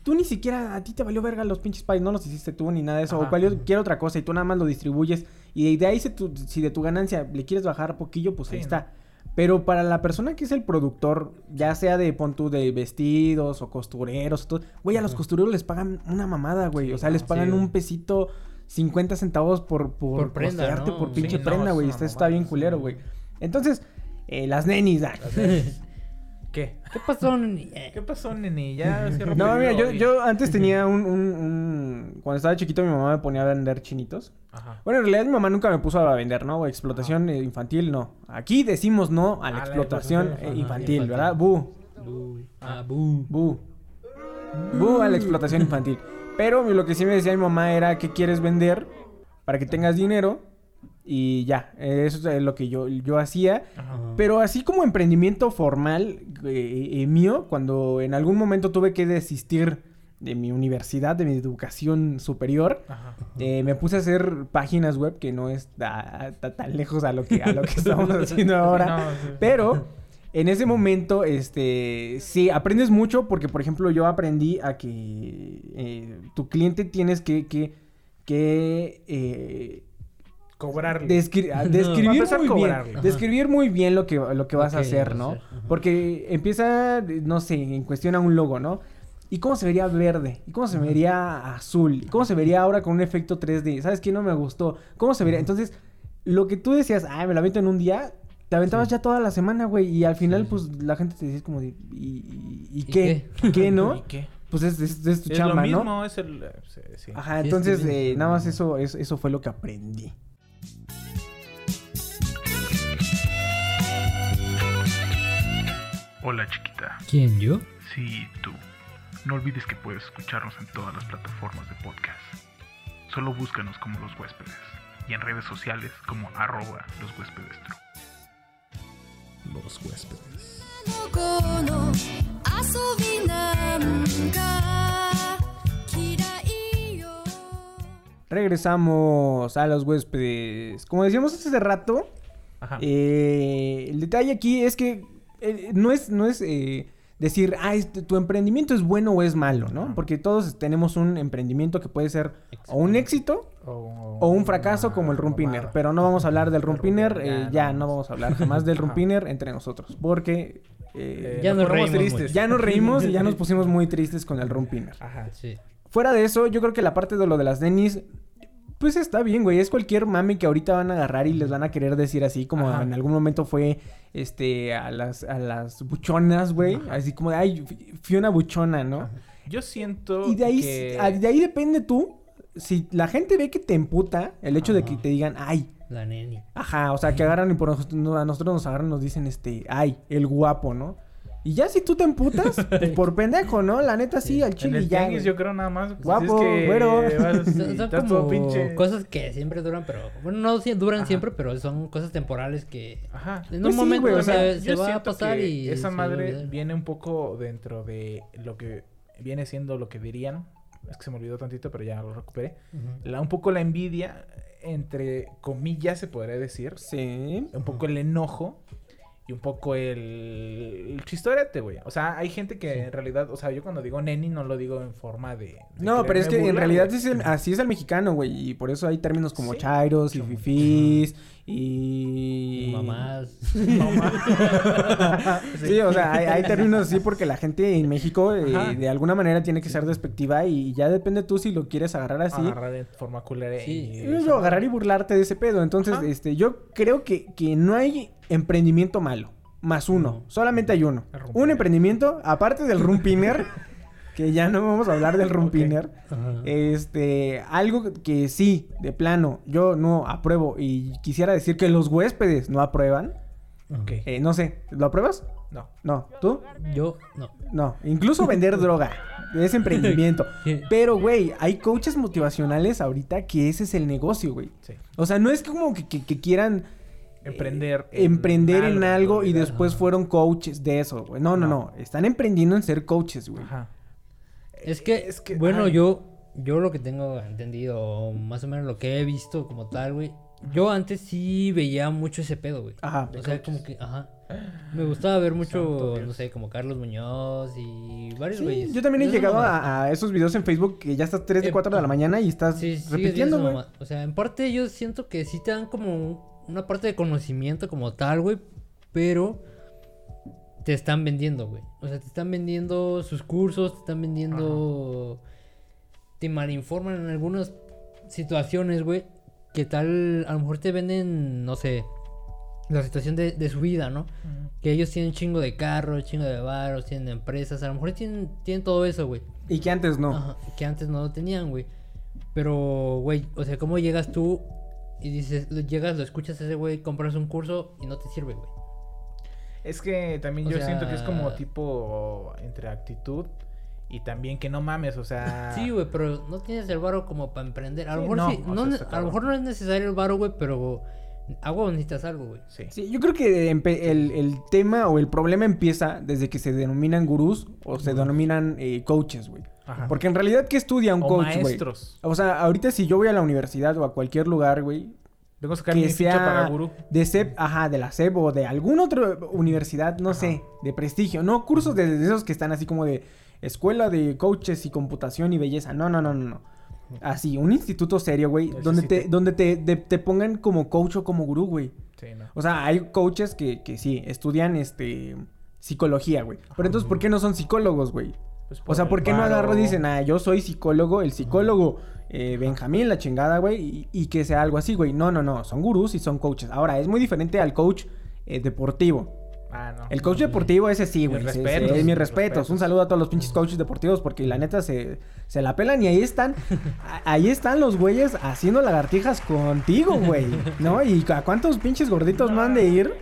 tú ni siquiera a ti te valió verga los pinches pies, no los hiciste tú ni nada de eso, Ajá. o cualquier otra cosa y tú nada más lo distribuyes y de ahí tu- si de tu ganancia le quieres bajar poquillo, pues ahí Sí, está. Pero para la persona que es el productor, ya sea de pon tú de vestidos o costureros, todo, güey, a los costureros les pagan una mamada, güey, Sí, o sea, les pagan sí. un pesito 50 centavos por por, Por prenda, por pinche prenda, güey, esto está bien culero, güey. Entonces, eh, las nenis, ah. ¿Qué? ¿Qué pasó? neni? ¿Qué pasó, nene? Ya No, mira, yo, antes tenía un, un, un- Cuando estaba chiquito mi mamá me ponía a vender chinitos. Ajá. Bueno, en realidad mi mamá nunca me puso a vender, ¿no? Explotación eh, infantil, no. Aquí decimos no a la A la explotación eh, infantil. infantil, ¿verdad? Bu, Bu. Ah, bu. bu. Bu a la explotación infantil. Pero lo que sí me decía mi mamá era que quieres vender para que tengas dinero y ya. eh, Eso es lo que yo, yo hacía. Ajá. Pero así como emprendimiento formal eh, eh, mío, cuando en algún momento tuve que desistir de mi universidad, de mi educación superior, eh, me puse a hacer páginas web que no está tan lejos a lo que, a lo que estamos haciendo ahora. No, sí. Pero en ese momento, este, sí, aprendes mucho porque, por ejemplo, yo aprendí a que eh, tu cliente tienes que, que, que eh, Cobrarle. Descri- a- No. describir muy bien, describir muy bien lo que, lo que vas a hacer, ¿no? hacer. Porque empieza, no sé, en cuestión a un logo, ¿no? ¿Y cómo se vería verde? ¿Y cómo se vería azul? ¿Y cómo se vería ahora con un efecto 3D? ¿Sabes qué? No me gustó. ¿Cómo se vería? Entonces, lo que tú decías, ay, me la avento en un día, te aventabas ya toda la semana, güey. Y al final, Sí, sí. pues, la gente te decía como de, ¿y, y- y ¿Y qué? ¿Y qué, no? ¿Y qué? Pues es, es, es tu Es chamba, lo mismo, ¿no? es el... eh, sí, sí. Ajá, Sí, es entonces, que eh, nada más eso, eso, eso fue lo que aprendí. Hola chiquita. ¿Quién yo? Sí, tú. No olvides que puedes escucharnos en todas las plataformas de podcast. Solo búscanos como los huéspedes y en redes sociales como arroba los huéspedes. Los huéspedes. Regresamos a los huéspedes. Como decíamos hace rato, eh, el detalle aquí es que eh, no es, no es eh, decir, ah, este, tu emprendimiento es bueno o es malo, ¿no? Porque todos tenemos un emprendimiento que puede ser o un éxito O, o un fracaso una como el Rumpiner. Pero no vamos a hablar del El Rumpiner, eh, ya, ya no. no vamos a hablar jamás del. Rumpiner entre nosotros. Porque Ya nos reímos ya nos reímos y ya nos pusimos muy tristes con el Rumpiner. Ajá. Sí. Fuera de eso, yo creo que la parte de lo de las denis, pues está bien, güey. Es cualquier mami que ahorita van a agarrar y les van a querer decir así, como Ajá. en algún momento fue, este, a las, a las buchonas, güey. Así como de, ay, Fi- Fiona buchona, ¿no? Yo siento Y de ahí, que... a- de ahí depende tú. Si la gente ve que te emputa el hecho de que te digan, ay, La neni. ajá, o sea, que agarran y por nos- no- a nosotros nos agarran y nos dicen, este, ay, el guapo, ¿no? Y ya si tú te emputas, pues, por pendejo, ¿no? La neta sí, al En chile el ya. tianguis yo creo nada más. pues, Guapo, es que güero. vas- Son, son estás todo como pinche- cosas que siempre duran, pero... Bueno, no si- duran Ajá. siempre, pero son cosas temporales que... Ajá. En Pues un sí, momento güey, o se, sea, se Yo va a pasar que y... esa madre viene un poco dentro de lo que viene siendo lo que dirían. Es que se me olvidó tantito, pero ya lo recuperé. La, un poco la envidia, entre comillas, se podría decir. Sí. Un poco el enojo y un poco el, el chistorete, güey. O sea, hay gente que en realidad, o sea, yo cuando digo neni no lo digo en forma de. de No, pero es que en realidad es el- así es el mexicano, güey. Y por eso hay términos como Sí. chairos y fifís y... Mamás. sí, o sea, hay, hay términos así porque la gente en México eh, de alguna manera tiene que ser despectiva y ya depende tú si lo quieres agarrar así. Agarrar de forma culera Sí. y... Yo agarrar y burlarte de ese pedo. Entonces, Ajá. este, yo creo que, que no hay emprendimiento malo. Más uno. Solamente hay uno. Un emprendimiento, aparte del rumpiner, que ya no vamos a hablar del rumpiner. Ajá. Este, algo que sí, de plano, yo no apruebo y quisiera decir que los huéspedes no aprueban. Eh, no sé, ¿lo apruebas? No. No, ¿tú? Yo, no. No, incluso vender droga es emprendimiento. Pero, güey, hay coaches motivacionales ahorita que ese es el negocio, güey. Sí. O sea, no es como que, que- que quieran Emprender. eh, emprender en algo y después fueron coaches de eso, güey. No, no, no, No. Están emprendiendo en ser coaches, güey. Ajá. Es que, Es que, bueno, ay. yo, yo lo que tengo entendido, más o menos lo que he visto como tal, güey. Yo antes sí veía mucho ese pedo, güey. Ajá. O sea, como que, ajá. Me gustaba ver mucho, no sé, como Carlos Muñoz y varios Sí, güeyes. yo también he llegado a, a esos videos en Facebook que ya estás 3 de Eh, 4 de la mañana y estás Sí, sí, repitiendo, güey. O sea, en parte yo siento que sí te dan como un- una parte de conocimiento como tal, güey. Pero te están vendiendo, güey. O sea, te están vendiendo sus cursos, te están vendiendo... Te malinforman en algunas situaciones, güey. Que tal, a lo mejor te venden, no sé, la situación de, de su vida, ¿no? Que ellos tienen chingo de carros, chingo de baros, tienen empresas. A lo mejor tienen, tienen todo eso, güey. Y que antes no. Ajá, que antes no lo tenían, güey. Pero, güey, o sea, ¿cómo llegas tú y dices, llegas, lo escuchas a ese güey, compras un curso y no te sirve, güey? Es que también O yo siento que es como tipo entre actitud y también que no mames, o sea. Sí, güey, pero no tienes el varo como para emprender. A lo Sí, mejor no, sí, sea, a lo mejor no es necesario el varo, güey, pero agua necesitas algo, güey. Sí. Sí, yo creo que el, el tema o el problema empieza desde que se denominan gurús o se denominan eh, coaches, güey. Ajá. Porque en realidad, ¿qué estudia un o coach, güey? maestros. O sea, ahorita si yo voy a la universidad o a cualquier lugar, güey, Tengo que sacar que mi ficha sea para gurú. de SEP, ajá, de la SEP o de alguna otra universidad, no Ajá. sé, de prestigio, no cursos de, de esos que están así como de escuela de coaches y computación y belleza, no, no, no, no, no. Así, un instituto serio, güey, donde sí te, te- donde te, de- te pongan como coach o como gurú, güey. Sí, no. O sea, hay coaches que, que sí, estudian este psicología, güey. Pero entonces, ¿por qué no son psicólogos, güey? Pues O sea, ¿por qué no agarro y dicen, ah, yo soy psicólogo, el psicólogo eh, Benjamín, la chingada, güey, y, y que sea algo así, güey? No, no, no, son gurús y son coaches. Ahora, es muy diferente al coach eh, deportivo. Ah, no. El coach deportivo, ese sí, güey. mis mis respetos. respetos. Un saludo a todos los pinches coaches deportivos porque la neta se, se la pelan y ahí están. a- ahí están los güeyes haciendo lagartijas contigo, güey. ¿No? ¿Y a cuántos pinches gorditos no han de ir?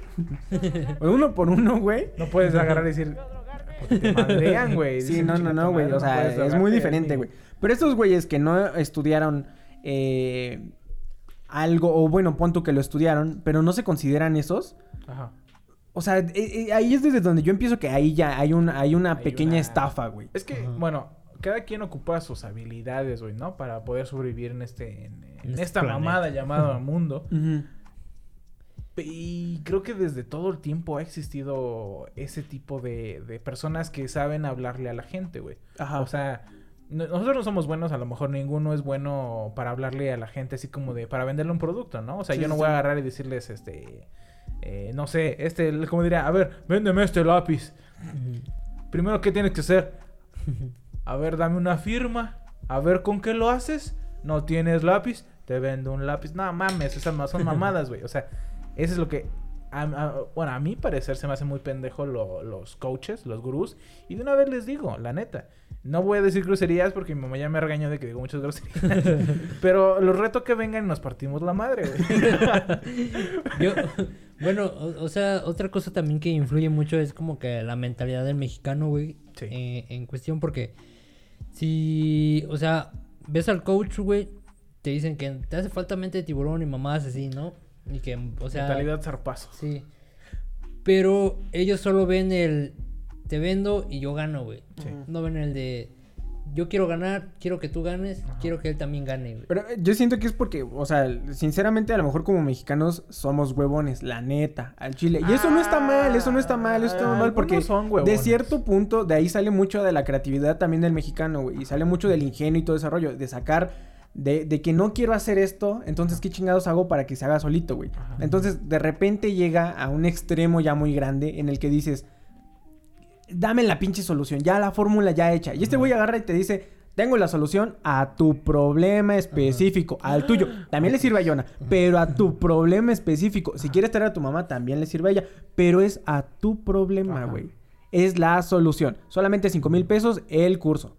Uno por uno, güey. No puedes agarrar y decir. Porque te madrean, güey. Sí, no, no, "Chinga no, güey. O sea, es muy diferente, ni-". güey. Pero estos güeyes que no estudiaron eh, algo, o bueno, pon tú que lo estudiaron, pero no se consideran esos. Ajá. O sea, eh, eh, ahí es desde donde yo empiezo que ahí ya hay, un, hay una Hay pequeña una- estafa, güey. Es que, Ajá. bueno, cada quien ocupa sus habilidades, güey, ¿no? Para poder sobrevivir en este. En, en En este esta planeta. mamada llamada mundo. Ujú. Y creo que desde todo el tiempo ha existido ese tipo de, de personas que saben hablarle a la gente, güey. Ajá. O sea, no- nosotros no somos buenos, a lo mejor ninguno es bueno para hablarle a la gente así como de, para venderle un producto, ¿no? O sea, Sí, yo no sí, voy a agarrar y decirles, este, eh, no sé, este, como diría, a ver, véndeme este lápiz. Primero, ¿qué tienes que hacer? A ver, dame una firma. A ver, ¿con qué lo haces? No tienes lápiz, te vendo un lápiz. No mames, esas son mamadas, güey. O sea, eso es lo que. a- a- bueno, a mi parecer se me hace muy pendejo lo- los coaches, los gurús. Y de una vez les digo, la neta. No voy a decir groserías porque mi mamá ya me regañó de que digo muchas groserías. Pero los reto que vengan y nos partimos la madre, güey. Yo, bueno, o, o sea, otra cosa también que influye mucho es como que la mentalidad del mexicano, güey, Sí. eh, en cuestión, porque si, o sea, ves al coach, güey, te dicen que te hace falta mente de tiburón y mamás así, ¿no? Y que, o sea, Mentalidad zarpazo. sí. Pero ellos solo ven el te vendo y yo gano, güey. Sí. No ven el de yo quiero ganar, quiero que tú ganes, quiero que él también gane, güey. Pero eh, yo siento que es porque, o sea, sinceramente a lo mejor como mexicanos somos huevones, la neta, al chile. Y eso no está mal, eso no está mal, eso está Ah, mal porque son de cierto punto de ahí sale mucho de la creatividad también del mexicano, güey. Y sale mucho del ingenio y todo ese rollo, de sacar, de, de que no quiero hacer esto, entonces qué chingados hago para que se haga solito, güey. Entonces de repente llega a un extremo ya muy grande en el que dices, dame la pinche solución, ya la fórmula ya hecha. Y este güey agarra y te dice, tengo la solución a tu problema específico, al tuyo. También le sirve a Yona, pero a tu problema específico. Si quieres traer a tu mamá, también le sirve a ella, pero es a tu problema, güey. Es la solución. Solamente 5 mil pesos el curso.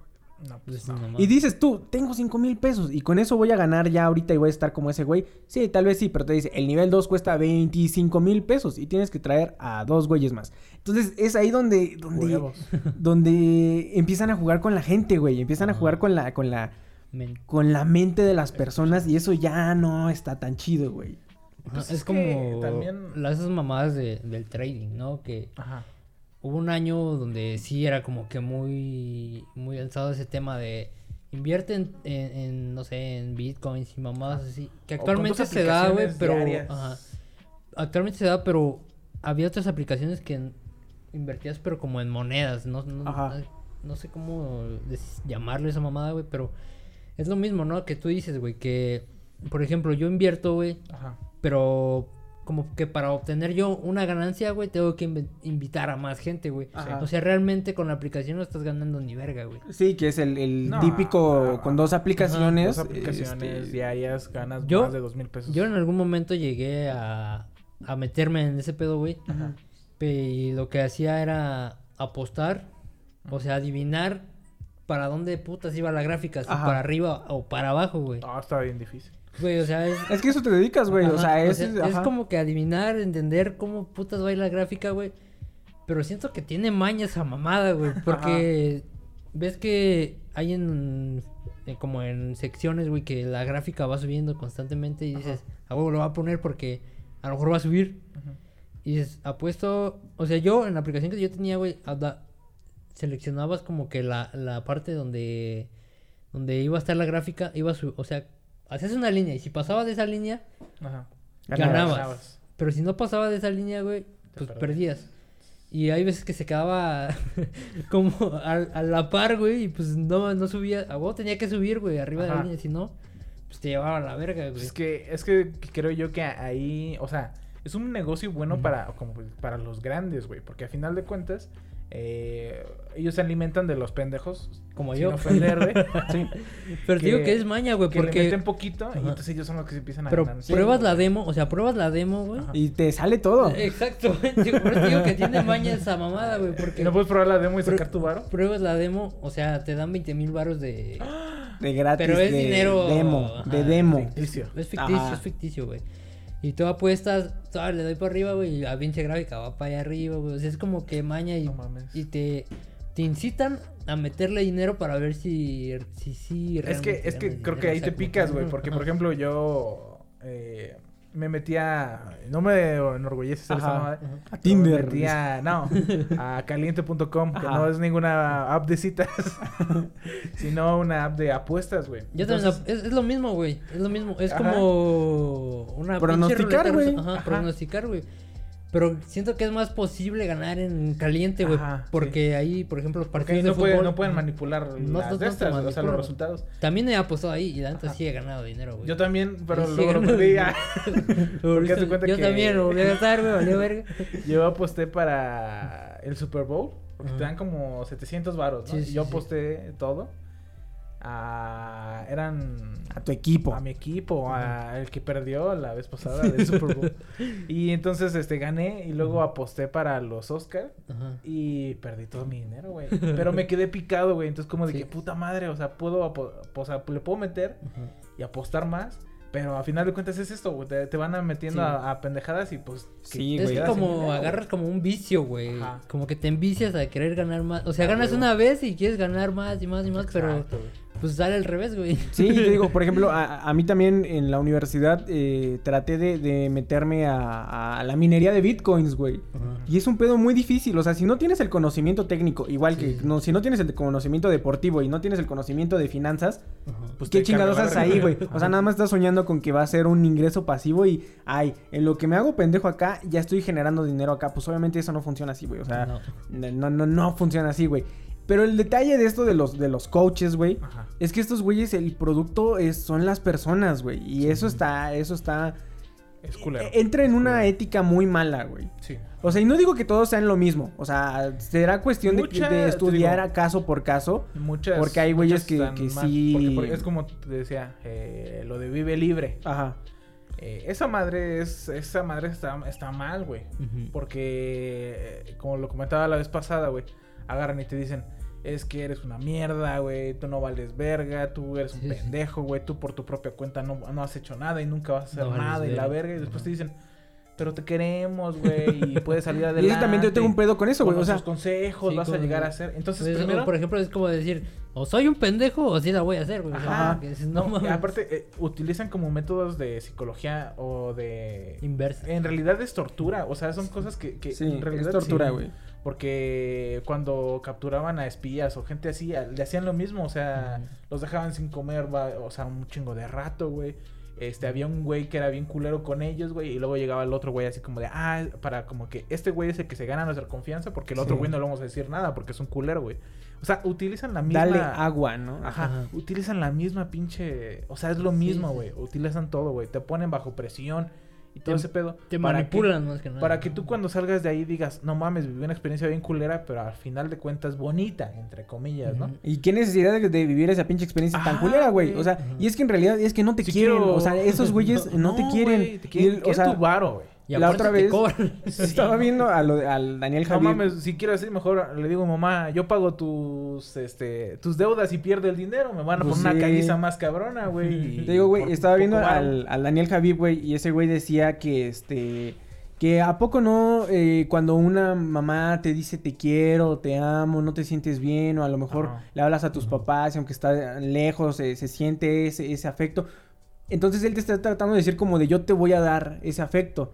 No, Pues, no. no Y dices tú, tengo 5 mil pesos y con eso voy a ganar ya ahorita y voy a estar como ese güey. Sí, tal vez sí, pero te dice, el nivel 2 cuesta 25 mil pesos y tienes que traer a dos güeyes más. Entonces es ahí donde, donde, donde empiezan a jugar con la gente, güey. Empiezan a jugar con la, con la, Men- con la mente de las personas y eso ya no está tan chido, güey. Pues es, es que como también- las esas mamadas de- del trading, ¿no? Que Ajá. Hubo un año donde sí era como que muy muy alzado ese tema de invierte en, en- en, no sé, en bitcoins y mamadas así. Que actualmente se da, güey, pero... Ajá. Actualmente se da, pero había otras aplicaciones que invertías pero como en monedas, no, no, Ajá. no sé cómo llamarle esa mamada, güey, pero es lo mismo, ¿no? Que tú dices, güey, que, por ejemplo, yo invierto, güey, pero como que para obtener yo una ganancia, güey, tengo que invitar a más gente, güey. Ajá. O sea, realmente con la aplicación no estás ganando ni verga, güey. Sí, que es el, el No, típico con dos aplicaciones. Dos aplicaciones este, diarias ganas Yo- más de dos mil pesos. Yo en algún momento llegué a, a meterme en ese pedo, güey. Y lo que hacía era apostar, o sea, adivinar para dónde putas iba la gráfica, si Ajá. para arriba o para abajo, güey. No, está bien difícil. Güey, o sea, es... Es que eso te dedicas, güey. o Ajá, sea, es, es ajá. como que adivinar, entender cómo putas va a ir la gráfica, güey. Pero siento que tiene maña esa mamada, güey. Porque ves que hay en. como en secciones, güey, que la gráfica va subiendo constantemente y dices, a huevo lo va a poner porque a lo mejor va a subir. Y dices, apuesto. O sea, yo en la aplicación que yo tenía, güey, seleccionabas como que la, la parte donde. Donde iba a estar la gráfica, iba a su, O sea, hacías una línea y si pasaba de esa línea, Ajá. Ganabas. ganabas. Pero si no pasaba de esa línea, güey, pues perdías. perdías. Y hay veces que se quedaba como a, a la par, güey, y pues no, no subía. A vos tenía que subir, güey, arriba de la línea, si no, pues te llevaba a la verga, güey. Es que, es que creo yo que ahí, o sea, es un negocio bueno para, como para los grandes, güey, porque a final de cuentas, eh, ellos se alimentan de los pendejos. Como sin yo. ofender, güey. Sí. Pero te digo que es maña, güey, que le porque. meten poquito y entonces ellos son los que se empiezan a Pero ganar. pruebas Sí, la güey. demo, o sea, pruebas la demo, güey. Y te sale todo. Exactamente, por eso te digo que tiene maña esa mamada, güey, porque ¿Y no puedes probar la demo y sacar tu varo? pruebas la demo, o sea, te dan 20 mil baros de... De gratis. Pero es de dinero, Demo. ajá, de demo. Ficticio. Es ficticio, Ajá. es ficticio, güey. Y tú apuestas, ah, le doy para arriba, güey, y la pinche gráfica va para allá arriba, güey. O sea, es como que maña y, No mames. y te, te incitan a meterle dinero para ver si si, si Es que, realmente es que creo que ahí o sea, te picas, güey. Porque, por ejemplo, yo eh, me metía. No me enorgullece ser esa A Tinder. Me metía, no, a caliente.com, que no es ninguna app de citas, sino una app de apuestas, güey. Yo también, Entonces, es, es lo mismo, güey. Es lo mismo. Es Ajá. como una Pronosticar, güey. Ajá, Ajá. pronosticar, güey. Pero siento que es más posible ganar en caliente, güey. Porque ahí, por ejemplo, los partidos ahí de no, fútbol. pueden, no pueden manipular No, las no, de no o sea, los resultados. También he apostado ahí y la neta sí he ganado dinero, güey. Yo también, pero sí luego lo perdí. Yo que- también lo volví a gastar, güey, valió verga. Yo aposté para el Super Bowl, porque te dan como 700 varos, ¿no? Sí, y sí, yo aposté todo a eran A tu equipo. a mi equipo, a el que perdió la vez pasada del Super Bowl. y entonces este gané y luego aposté para los Oscar Ajá. y perdí todo mi dinero, güey. Pero me quedé picado, güey. Entonces como de Sí. que puta madre, o sea, puedo o sea, le puedo meter Ajá. y apostar más, pero a final de cuentas es esto, güey. Te, te van a metiendo Sí. a, a pendejadas y pues Sí, Es güey. sin como dinero, agarras como un vicio, güey. Como que te envicias a querer ganar más. O sea, ganas una vez y quieres ganar más y más y más, pero. Pues sale al revés, güey. Sí, te digo, por ejemplo, a, a mí también en la universidad eh, traté de, de meterme a, a la minería de bitcoins, güey. Y es un pedo muy difícil, o sea, si no tienes el conocimiento técnico, igual que no, si no tienes el conocimiento deportivo y no tienes el conocimiento de finanzas, Ajá. Pues ¿qué chingados haces ahí, güey? O sea, nada más estás soñando con que va a ser un ingreso pasivo y, ay, en lo que me hago pendejo acá, ya estoy generando dinero acá. Pues obviamente eso no funciona así, güey. O sea, No. no, no, no funciona así, güey. Pero el detalle de esto de los, de los coaches, güey, es que estos güeyes, el producto es, son las personas, güey. Y eso está, eso está... Es culero. e- Entra en Es una culero. ética muy mala, güey. Sí. O sea, y no digo que todos sean lo mismo. O sea, será cuestión de- de, estudiar digo, caso por caso. Muchas. Porque hay güeyes que- que sí- porque- porque es como te decía, eh, lo de vive libre. Ajá. Eh, esa madre es. Esa madre está, está mal, güey. Ujú. Porque, eh, como lo comentaba la vez pasada, güey, agarran y te dicen, es que eres una mierda, güey, tú no vales verga, tú eres un Sí, pendejo, güey, tú por tu propia cuenta no, no has hecho nada y nunca vas a hacer No nada y la verga. verga, y después Ajá. te dicen, pero te queremos, güey, y puedes salir Y adelante. eso también yo tengo un pedo con eso, güey. Con O sea, consejos Sí, vas a llegar a ser. Entonces, Pues, primero... por ejemplo, es como decir, o soy un pendejo o sí la voy a hacer, güey. O sea, Ajá. No, no y mames. aparte, eh, utilizan como métodos de psicología o de... Inversa. En realidad es tortura, o sea, son cosas que, que sí, en realidad es tortura, sí. güey. Porque cuando capturaban a espías o gente así, le hacían lo mismo, o sea, los dejaban sin comer, va- o sea, un chingo de rato, güey. Este, había un güey que era bien culero con ellos, güey, y luego llegaba el otro güey así como de, ah, para como que este güey es el que se gana nuestra confianza, porque el otro Sí. güey no le vamos a decir nada, porque es un culero, güey. O sea, utilizan la misma... Dale agua, ¿no? Ajá, Ajá. utilizan la misma pinche. O sea, es lo mismo, sí. güey. Utilizan todo, güey. Te ponen bajo presión y todo Te- ese pedo. Te para manipulan más que Que, nada. para que tú cuando salgas de ahí digas, no mames, viví una experiencia bien culera, pero al final de cuentas bonita, entre comillas, ¿no? Y qué necesidad de, de vivir esa pinche experiencia tan culera, güey. O sea, y es que en realidad es que no te quieren. quiero- O sea, esos güeyes no, te quieren. güey, te Y quieren, o sea, tu varo, güey. Y la otra vez- cobran. estaba viendo a lo, al Daniel No Javier. mames, si quiero así, mejor le digo, mamá, yo pago tus, este, tus deudas y pierdo el dinero. Me van a Pues poner sí. una calliza más cabrona, güey. Te digo, güey, estaba viendo al, al Daniel Javib, güey, y ese güey decía que este. Que a poco no, eh, cuando una mamá te dice te quiero, te amo, no te sientes bien, o a lo mejor Ajá. le hablas a tus papás y aunque está lejos, eh, se siente ese, ese afecto. Entonces él te está tratando de decir como de yo te voy a dar ese afecto.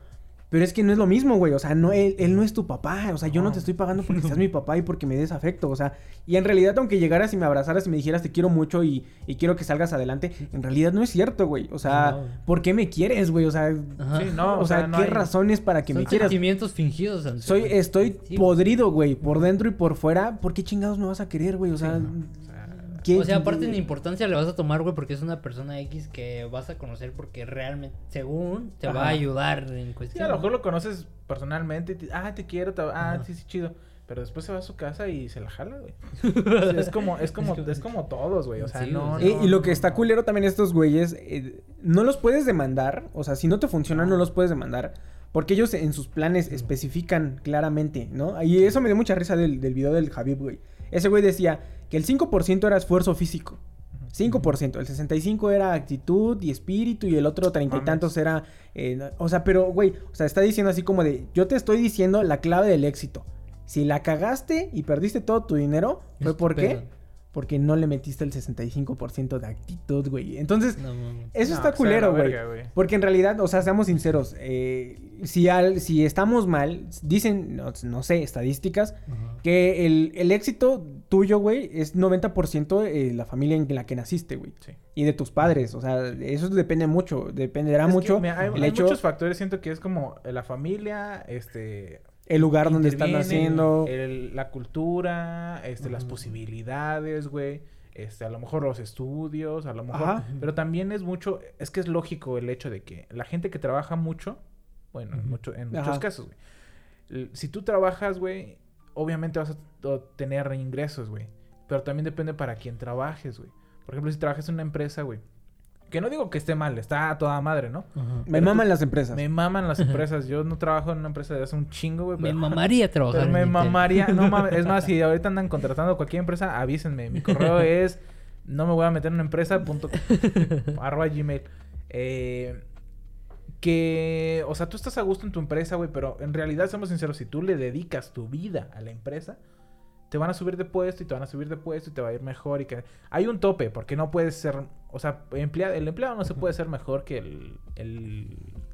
Pero es que no es lo mismo, güey. O sea, no, él, él no es tu papá. O sea, yo no No. te estoy pagando porque seas mi papá y porque me des afecto. O sea, y en realidad, aunque llegaras y me abrazaras y me dijeras te quiero mucho y, y quiero que salgas adelante, en realidad no es cierto, güey. O sea, No. ¿por qué me quieres, güey? O sea, Ajá. Sí, no, o sea, no ¿qué hay- razones para que Son me quieras? sentimientos fingidos. Soy, estoy Sí, podrido, güey, por dentro y por fuera. ¿Por qué chingados me vas a querer, güey? O sea, O sea, ¿qué- O sea, aparte ni importancia le vas a tomar, güey, porque es una persona X que vas a conocer porque realmente, según, te va a ayudar en Sí, cuestión. a lo mejor lo conoces personalmente y te, ah, te quiero, te- ah, sí, sí, chido. Pero después se va a su casa y se la jala, güey. Sí, es como, es como, Es como todos, güey. O sea, Sí, no, güey. Y, no, y lo que no, está no. culero también estos güeyes, eh, no los puedes demandar, o sea, si no te funcionan no los puedes demandar, porque ellos en sus planes especifican claramente, ¿no? Y eso me dio mucha risa del, del video del Javib, güey. Ese güey decía que el 5% era esfuerzo físico. 5%, el 65 era actitud y espíritu y el otro treinta y tantos era, eh, o sea, pero güey, o sea, está diciendo así como de, yo te estoy diciendo la clave del éxito. Si la cagaste y perdiste todo tu dinero, ¿fue Es tu por qué? pedo. Porque no le metiste el 65% de actitud, güey. Entonces, No eso No, está sea, culero, güey. Porque en realidad, o sea, seamos sinceros, eh, si, al, si estamos mal, dicen, no, no sé, estadísticas, que el, el éxito tuyo, güey, es 90% eh, la familia en la que naciste, güey. Sí. Y de tus padres, o sea, eso depende mucho, dependerá Es que, mucho mira, hay, el hay hecho, muchos factores. Siento que es como la familia, este. el lugar donde están naciendo. el- la cultura, este, las posibilidades, güey. Este, a lo mejor los estudios, a lo mejor. Ajá. Pero también es mucho, es que es lógico el hecho de que la gente que trabaja mucho, bueno, en, Ujú. mucho- en Ajá. muchos casos, güey. Si tú trabajas, güey, obviamente vas a tener ingresos, güey. Pero también depende para quién trabajes, güey. Por ejemplo, si trabajas en una empresa, güey. Que no digo que esté mal, está a toda madre, ¿no? Me maman las empresas. Me maman las empresas. Yo no trabajo en una empresa desde hace un chingo, güey. Me pero- mamaría trabajar Pero me en mamaría. No mames. Es más, si ahorita andan contratando cualquier empresa, avísenme. Mi correo es. No me voy a meter en una empresa. Punto, arroba gmail. Eh, que. O sea, tú estás a gusto en tu empresa, güey. Pero en realidad, seamos sinceros, si tú le dedicas tu vida a la empresa. Te van a subir de puesto y te van a subir de puesto y te va a ir mejor y que... Hay un tope porque no puedes ser... O sea, empleado, el empleado no se puede ser mejor que el... El,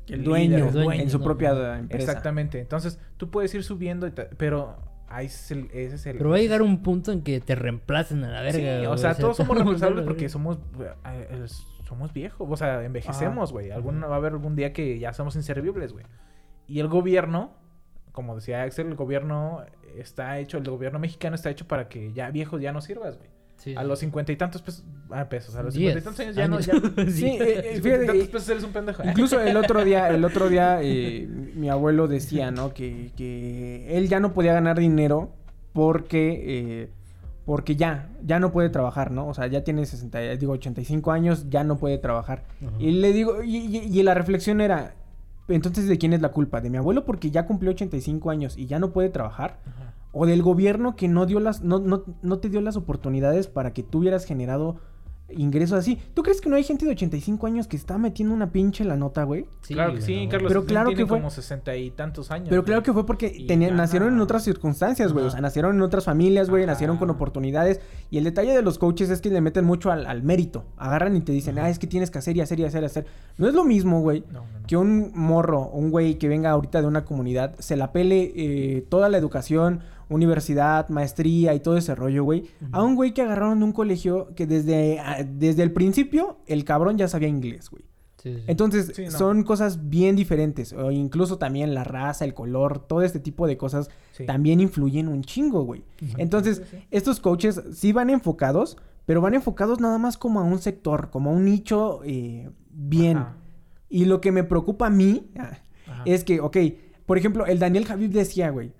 El líder, dueño, el dueño. en su ¿no? propia empresa. Exactamente. Entonces, tú puedes ir subiendo, y ta- pero ahí es el, ese es el... Pero va a llegar un punto en que te reemplacen a la verga. Sí, o sea, todos somos reemplazables porque somos... somos viejos, o sea, envejecemos, güey. Algún, va a haber algún día que ya somos inservibles, güey. Y el gobierno, como decía Axel, el gobierno está hecho, el gobierno mexicano está hecho para que ya viejos ya no sirvas, güey. Sí, A los cincuenta y tantos pesos, ah, pesos, a los cincuenta y tantos años ya no, ya... Sí, eh, eh, fíjate, tantos eh, pesos eres un pendejo. Incluso el otro día, el otro día, eh, mi abuelo decía, ¿no? Que, que él ya no podía ganar dinero porque, eh, porque ya, ya no puede trabajar, ¿no? O sea, ya tiene 60, digo, 85 años, ya no puede trabajar. Ajá. Y le digo, y, y- y la reflexión era, entonces, ¿de quién es la culpa? ¿De mi abuelo porque ya cumplió 85 años y ya no puede trabajar? Ajá. ¿O del gobierno que no, dio las, no, no, no te dio las oportunidades para que tú hubieras generado ingresos así? ¿Tú crees que no hay gente de 85 años que está metiendo una pinche la nota, güey? Sí, claro que sí, Carlos. Pero claro tiene que fue- como sesenta y tantos años. Pero güey. claro que fue porque tenía- nacieron en otras circunstancias, güey. O sea, Ajá. nacieron en otras familias, güey. Ajá. Nacieron con oportunidades. Y el detalle de los coaches es que le meten mucho al, al mérito. Agarran y te dicen, ah, es que tienes que hacer y hacer y hacer y hacer. No es lo mismo, güey, No, no, no. que un morro, un güey que venga ahorita de una comunidad, se la pele eh, toda la educación, universidad, maestría y todo ese rollo, güey. A un güey que agarraron de un colegio que desde, ah, desde el principio el cabrón ya sabía inglés, güey. Sí, sí. Entonces, Sí, no. son cosas bien diferentes. O incluso también la raza, el color, todo este tipo de cosas Sí. también influyen un chingo, güey. Entonces, estos coaches sí van enfocados, pero van enfocados nada más como a un sector, como a un nicho eh, bien. Ajá. Y lo que me preocupa a mí ah, Ajá. es que, ok, por ejemplo, el Daniel Javib decía, güey,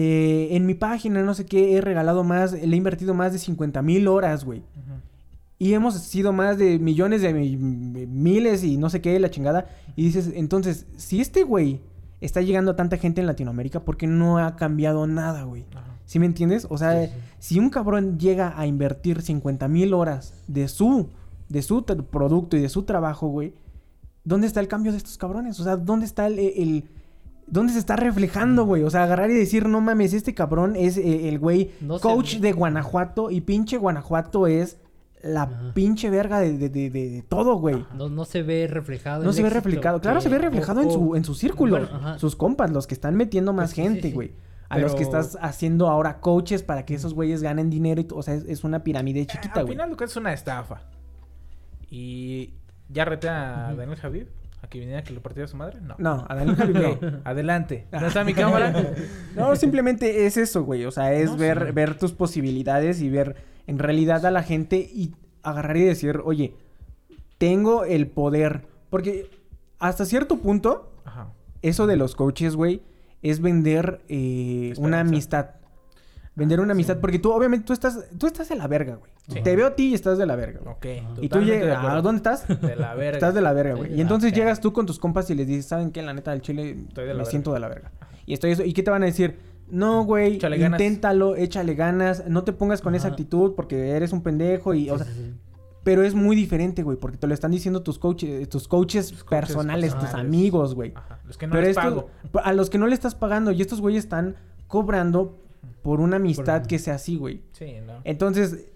eh, en mi página, no sé qué, he regalado más, le he invertido más de 50 mil horas, güey. Y hemos sido más de millones de mi- miles y no sé qué, la chingada. Y dices, entonces, si este güey está llegando a tanta gente en Latinoamérica, ¿por qué no ha cambiado nada, güey? ¿Sí me entiendes? O sea, Sí, sí. si un cabrón llega a invertir 50 mil horas de su, de su producto y de su trabajo, güey, ¿dónde está el cambio de estos cabrones? O sea, ¿dónde está el... el- ¿Dónde se está reflejando, güey? O sea, agarrar y decir, no mames, este cabrón es eh, el güey No coach de Guanajuato y pinche Guanajuato es la Ajá. pinche verga de, de- de- de- de todo, güey. No, no se ve reflejado. No se ve reflejado. Claro, se ve reflejado en su, en su círculo. Bueno, sus compas, los que están metiendo más Pues sí, sí, gente, sí. güey. A los que estás haciendo ahora coaches para que esos güeyes ganen dinero. Y o sea, es, es una pirámide chiquita, Al güey. final lo que es una estafa. Y ya reté a Daniel Javier a que viniera a que le partiera su madre. No. No, a Daniel no. Adelante. ¿No está mi cámara? No, simplemente es eso, güey. O sea, es No, ver, sí. ver tus posibilidades y ver en realidad a la gente y agarrar y decir, oye, tengo el poder. Porque hasta cierto punto, Ajá. eso de los coaches, güey, es vender eh, una amistad. Vender una amistad, porque tú, obviamente, tú estás, tú estás de la verga, güey. Sí. Te veo a ti y estás de la verga, güey. Ok. Y tú llegas. ¿a dónde estás? De la verga. Estás de la verga, güey. Y entonces llegas tú con tus compas y les dices, ¿saben qué? La neta del chile Estoy de la me verga. siento de la verga. Y estoy eso. ¿Y qué te van a decir? No, güey, Échale ganas. inténtalo, échale ganas, no te pongas con esa actitud porque eres un pendejo y, o sea, sí, pero es muy diferente, güey, porque te lo están diciendo tus coaches, tus coaches, Tus coaches personales, tus amigos, güey. Ajá. Los que no pero les estos- pago. a los que no le estás pagando y estos güeyes están cobrando por una amistad Por- que sea así, güey. Sí, ¿no? Entonces, eh,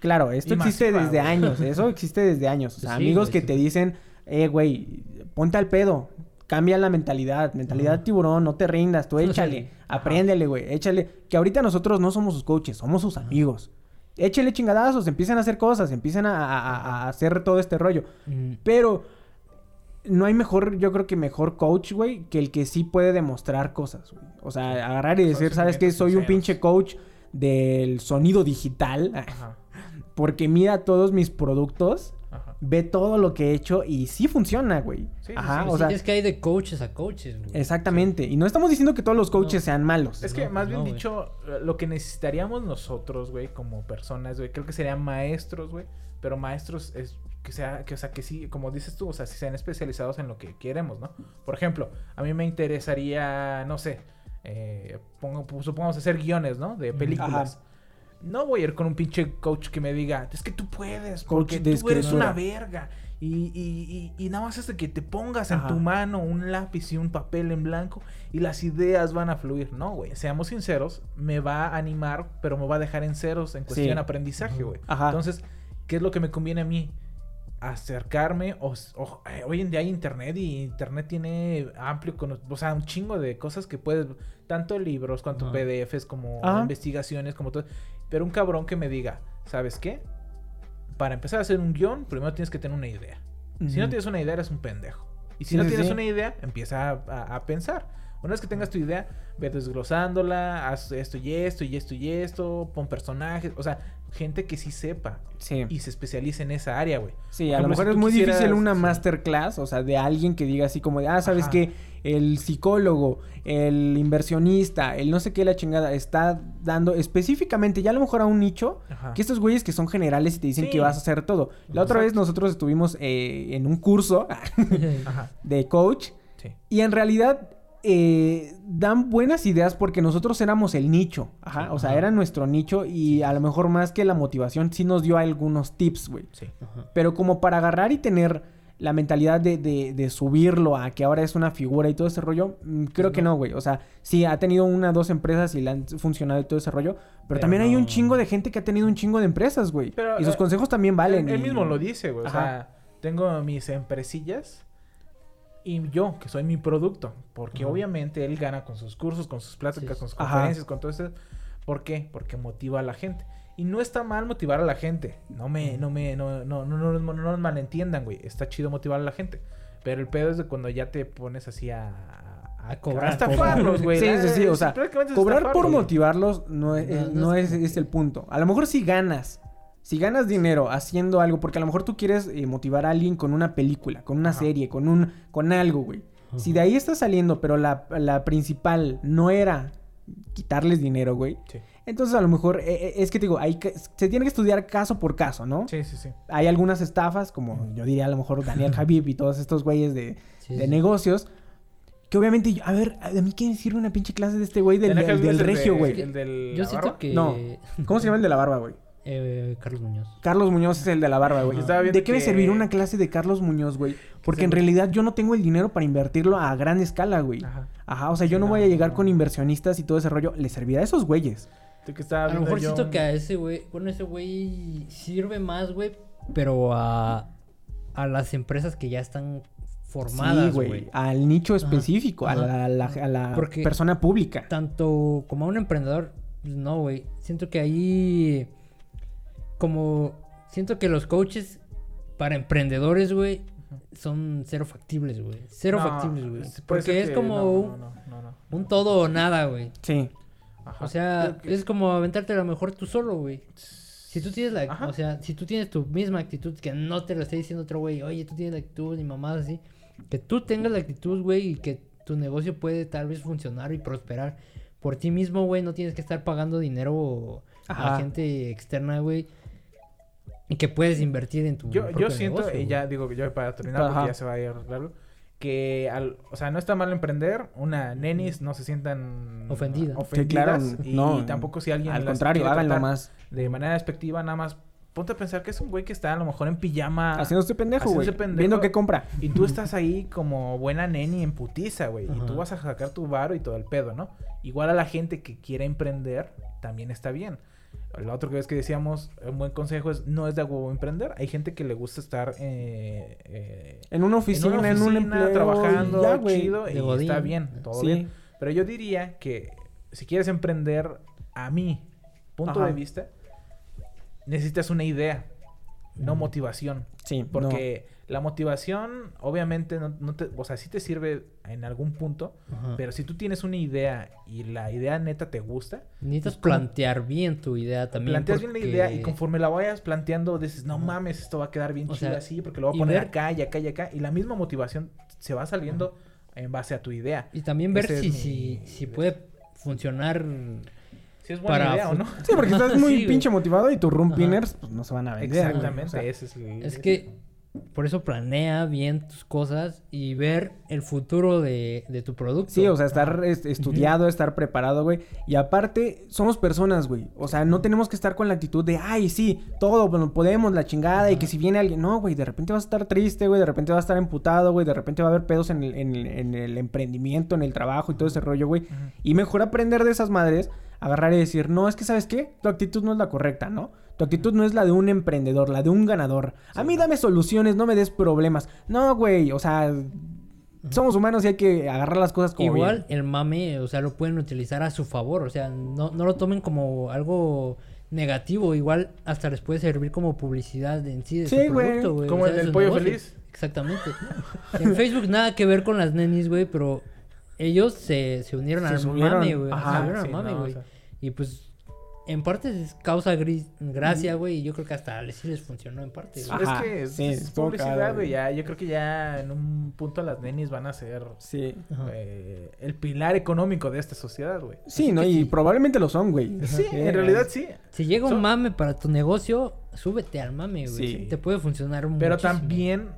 claro, esto Y existe desde años, eso existe desde años. O sea, Sí, amigos güey, que sí. te dicen, eh, güey, ponte al pedo, cambia la mentalidad, mentalidad tiburón, no te rindas, tú échale, apréndele, güey, échale. Que ahorita nosotros no somos sus coaches, somos sus amigos. Échale chingadazos, empiecen a hacer cosas, empiecen a, a- a- a hacer todo este rollo. Mm, Pero no hay mejor, yo creo que mejor coach, güey, que el que sí puede demostrar cosas, güey. O sea, agarrar y decir, ¿sabes qué? Soy un pinche coach del sonido digital. Ajá. Porque mira todos mis productos, Ajá. ve todo lo que he hecho y sí funciona, güey. Sí, sí, Ajá, sí. o sí, sea, es que hay de coaches a coaches, güey. exactamente. Y no estamos diciendo que todos los coaches No. sean malos. Es que No, más bien no, güey. dicho, lo que necesitaríamos nosotros, güey, como personas, güey, creo que serían maestros, güey, pero maestros es que sea, que, o sea, que sí, como dices tú, o sea, si sean especializados en lo que queremos, ¿no? Por ejemplo, a mí me interesaría, no sé, eh, pongo, pues, supongamos hacer guiones, ¿no? De películas. No voy a ir con un pinche coach que me diga, es que tú puedes, Coach porque de tú eres una verga. Y, y, y, y nada más es de que te pongas en tu mano un lápiz y un papel en blanco y las ideas van a fluir. No, güey, seamos sinceros, me va a animar, pero me va a dejar en ceros en cuestión Sí. de aprendizaje, güey. Entonces, ¿qué es lo que me conviene a mí? Acercarme, o, o- eh, hoy en día hay internet y internet tiene amplio, o sea, un chingo de cosas que puedes, tanto libros, cuanto Ajá. PDFs, como Ajá. investigaciones, como todo. Pero un cabrón que me diga, ¿sabes qué? Para empezar a hacer un guion, primero tienes que tener una idea. Si no tienes una idea, eres un pendejo. Y si Sí, no tienes sí. una idea, empieza a, a- a pensar. Una vez que tengas tu idea, ve desglosándola, haz esto y esto y esto y esto, pon personajes, o sea, gente que sí sepa Sí. y se especialice en esa área, güey. Sí, Por a lo mejor si es muy quisieras- difícil una masterclass, o sea, de alguien que diga así como de, ah, ¿sabes Ajá. qué? El psicólogo, el inversionista, el no sé qué, la chingada, está dando específicamente ya a lo mejor a un nicho, Ajá. que estos güeyes que son generales y te dicen Sí. que vas a hacer todo. La otra vez nosotros estuvimos eh, en un curso de coach sí. y en realidad eh, dan buenas ideas porque nosotros éramos el nicho, ajá, o sea, Ajá. era nuestro nicho y a lo mejor más que la motivación sí nos dio algunos tips, güey. Sí. Ajá. Pero como para agarrar y tener la mentalidad de, de- de subirlo a que ahora es una figura y todo ese rollo, mm, creo que no, güey. O sea, sí, ha tenido una, dos empresas y le han funcionado y todo ese rollo. Pero, Pero también hay un chingo de gente que ha tenido un chingo de empresas, güey. Pero, Y sus eh, consejos también valen. Él, él mismo lo dice, güey. O sea, tengo mis empresillas y yo, que soy mi producto. Porque obviamente él gana con sus cursos, con sus pláticas, Sí, con sus Ajá. conferencias, con todo eso. ¿Por qué? Porque motiva a la gente. Y no está mal motivar a la gente. No me, no me, no, no, no, no, no, no nos malentiendan, güey. Está chido motivar a la gente. Pero el pedo es de cuando ya te pones así a... A cobrar. estafarlos, güey. Sí, sí, sí, o Es- sea, Cobrar por motivarlos no es, No, eh, es es, el punto. A lo mejor si ganas, si ganas dinero haciendo algo, porque a lo mejor tú quieres eh, motivar a alguien con una película, con una Ajá. serie, con un, con algo, güey. Si de ahí está saliendo, pero la, la principal no era quitarles dinero, güey. Sí. Entonces a lo mejor, eh, eh, es que te digo, hay que- se tiene que estudiar caso por caso, ¿no? Sí, sí, sí. Hay algunas estafas, como yo diría a lo mejor Daniel Javib y todos estos güeyes de, Sí, de sí. negocios. Que obviamente, yo- a ver, a mí qué me sirve una pinche clase de este güey del, del, regio, güey. El del Yo la siento barba. que. No. ¿Cómo se llama el de la barba, güey? Eh, Carlos Muñoz. Carlos Muñoz es el de la barba, güey. ¿De qué me que- serviría una clase de Carlos Muñoz, güey? Porque en realidad yo no tengo el dinero para invertirlo a gran escala, güey. Ajá. Ajá, o sea, yo Sí, no no, voy a llegar no. con inversionistas y todo ese rollo. Le servirá a esos güeyes. Que A lo mejor yo siento que a ese güey, bueno, ese güey sirve más, güey, pero a, a las empresas que ya están formadas, sí, güey. güey. Al nicho específico, a Ajá. la, a la- a la Porque- persona pública. Tanto como a un emprendedor, pues, no, güey. Siento que ahí, como, siento que los coaches para emprendedores, güey, son cero factibles, güey. Cero No, factibles, güey. ser Porque es como no, un, no, no, no, no. un todo o nada, güey. Sí. Ajá. O sea, que- es como aventarte a lo mejor tú solo, güey. Si tú tienes la, Ajá. o sea, si tú tienes tu misma actitud, que no te lo esté diciendo otro güey, oye, tú tienes la actitud y mamás así, que tú tengas la actitud, güey, y que tu negocio puede tal vez funcionar y prosperar por ti mismo, güey, no tienes que estar pagando dinero Ajá. a gente externa, güey, que puedes invertir en tu Yo, yo propio siento, negocio, y ya digo que yo para terminar, Ajá. porque ya se va a ir largo, que, al, o sea, no está mal emprender, una nenis no se sientan Ofendida. ofendidas, y no, tampoco si alguien Al las contrario, háganlo más. de manera despectiva, nada más ponte a pensar que es un güey que está a lo mejor en pijama Haciéndose pendejo, güey. Viendo qué compra. y tú estás ahí como buena neni en putiza, güey, y tú vas a sacar tu varo y todo el pedo, ¿no? Igual a la gente que quiere emprender también está bien. Otro que es que decíamos, un buen consejo es no es de huevo emprender. Hay gente que le gusta estar eh, eh, En una oficina, en, un empleo. trabajando, ya, chido, y godín. está bien, todo Sí. bien. Pero yo diría que si quieres emprender, a mi punto Ajá. de vista, necesitas una idea, no motivación. Sí, Porque la motivación, obviamente, no, no te, o sea, sí te sirve en algún punto, Ajá. pero si tú tienes una idea y la idea neta te gusta, Necesitas es como- plantear bien tu idea también. planteas bien la idea y conforme la vayas planteando, dices, no mames, esto va a quedar bien O chido sea, así, porque lo voy a poner ver- acá y acá y acá. Y la misma motivación se va saliendo en base a tu idea. Y también ver Ese si, mi- si, si puede funcionar Si es buena Para idea o no. Sí, porque estás muy Sí, pinche motivado y tus room Ajá. pinners pues, no se van a vender. Exactamente. O sea, ese es, el- Es que por eso planea bien tus cosas y ver el futuro de, de tu producto. Sí, o sea, estar es- estudiado, estar preparado, güey. Y aparte, somos personas, güey. O sea, no tenemos que estar con la actitud de, ay, sí, todo, bueno, podemos, la chingada, y que si viene alguien. No, güey, de repente vas a estar triste, güey, de repente vas a estar emputado, güey, de repente va a haber pedos en el, en el- en el emprendimiento, en el trabajo y todo ese rollo, güey. Y mejor aprender de esas madres, agarrar y decir, no, es que, ¿sabes qué? Tu actitud no es la correcta, ¿no? Tu actitud no es la de un emprendedor, la de un ganador. A mí dame soluciones, no me des problemas. No, güey, o sea, somos humanos y hay que agarrar las cosas como Igual el mame, o sea, lo pueden utilizar a su favor, o sea, no, no lo tomen como algo negativo, igual hasta les puede servir como publicidad en sí de Sí, su güey. producto, güey. Como o el sea, pollo feliz. Exactamente. En Facebook nada que ver con las nenis, güey, pero ellos se, se unieron Se al subieron, mame, güey. ajá, Se unieron al sí, mame, no, o güey. sea. Y pues, en parte es causa gris, gracia, güey, y yo creo que hasta les, sí les funcionó en parte, güey. Ajá, es que es, sí, es publicidad, güey. Ya, yo creo que ya en un punto las nenis van a ser Sí. Eh, el pilar económico de esta sociedad, güey. Sí, ¿no? Y probablemente lo son, güey. Sí, en realidad sí. Si llega un mame para tu negocio, súbete al mame, güey. Sí. Te puede funcionar Pero muchísimo. también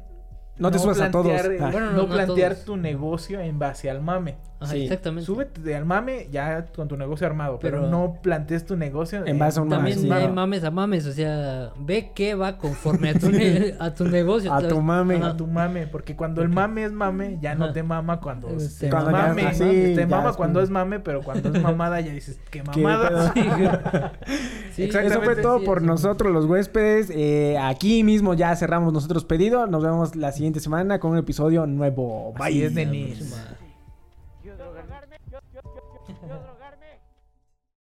No te subas a todos. Ah. Bueno, no, no- no plantear todos. tu negocio en base al mame. Ajá, Sí. exactamente. Súbete al mame ya con tu negocio armado, pero, Pero- no plantees tu negocio En base a un También sí. hay mames a mames, o sea, ve qué va conforme a tu, ne- a tu negocio. A ¿sabes? tu mame. Ajá. a tu mame, porque cuando el mame es mame, ya no te mama cuando Eh, es te Cuando ya- mame. sí, te ya mama es cuando es mame, pero cuando es mamada ya dices, qué ¿Qué mamada. Sí, Eso fue Exactamente, todo sí, por sí. nosotros, los huéspedes. Eh, aquí mismo ya cerramos nosotros pedido. Nos vemos la siguiente semana con un episodio nuevo. Bye. Así es, Denis.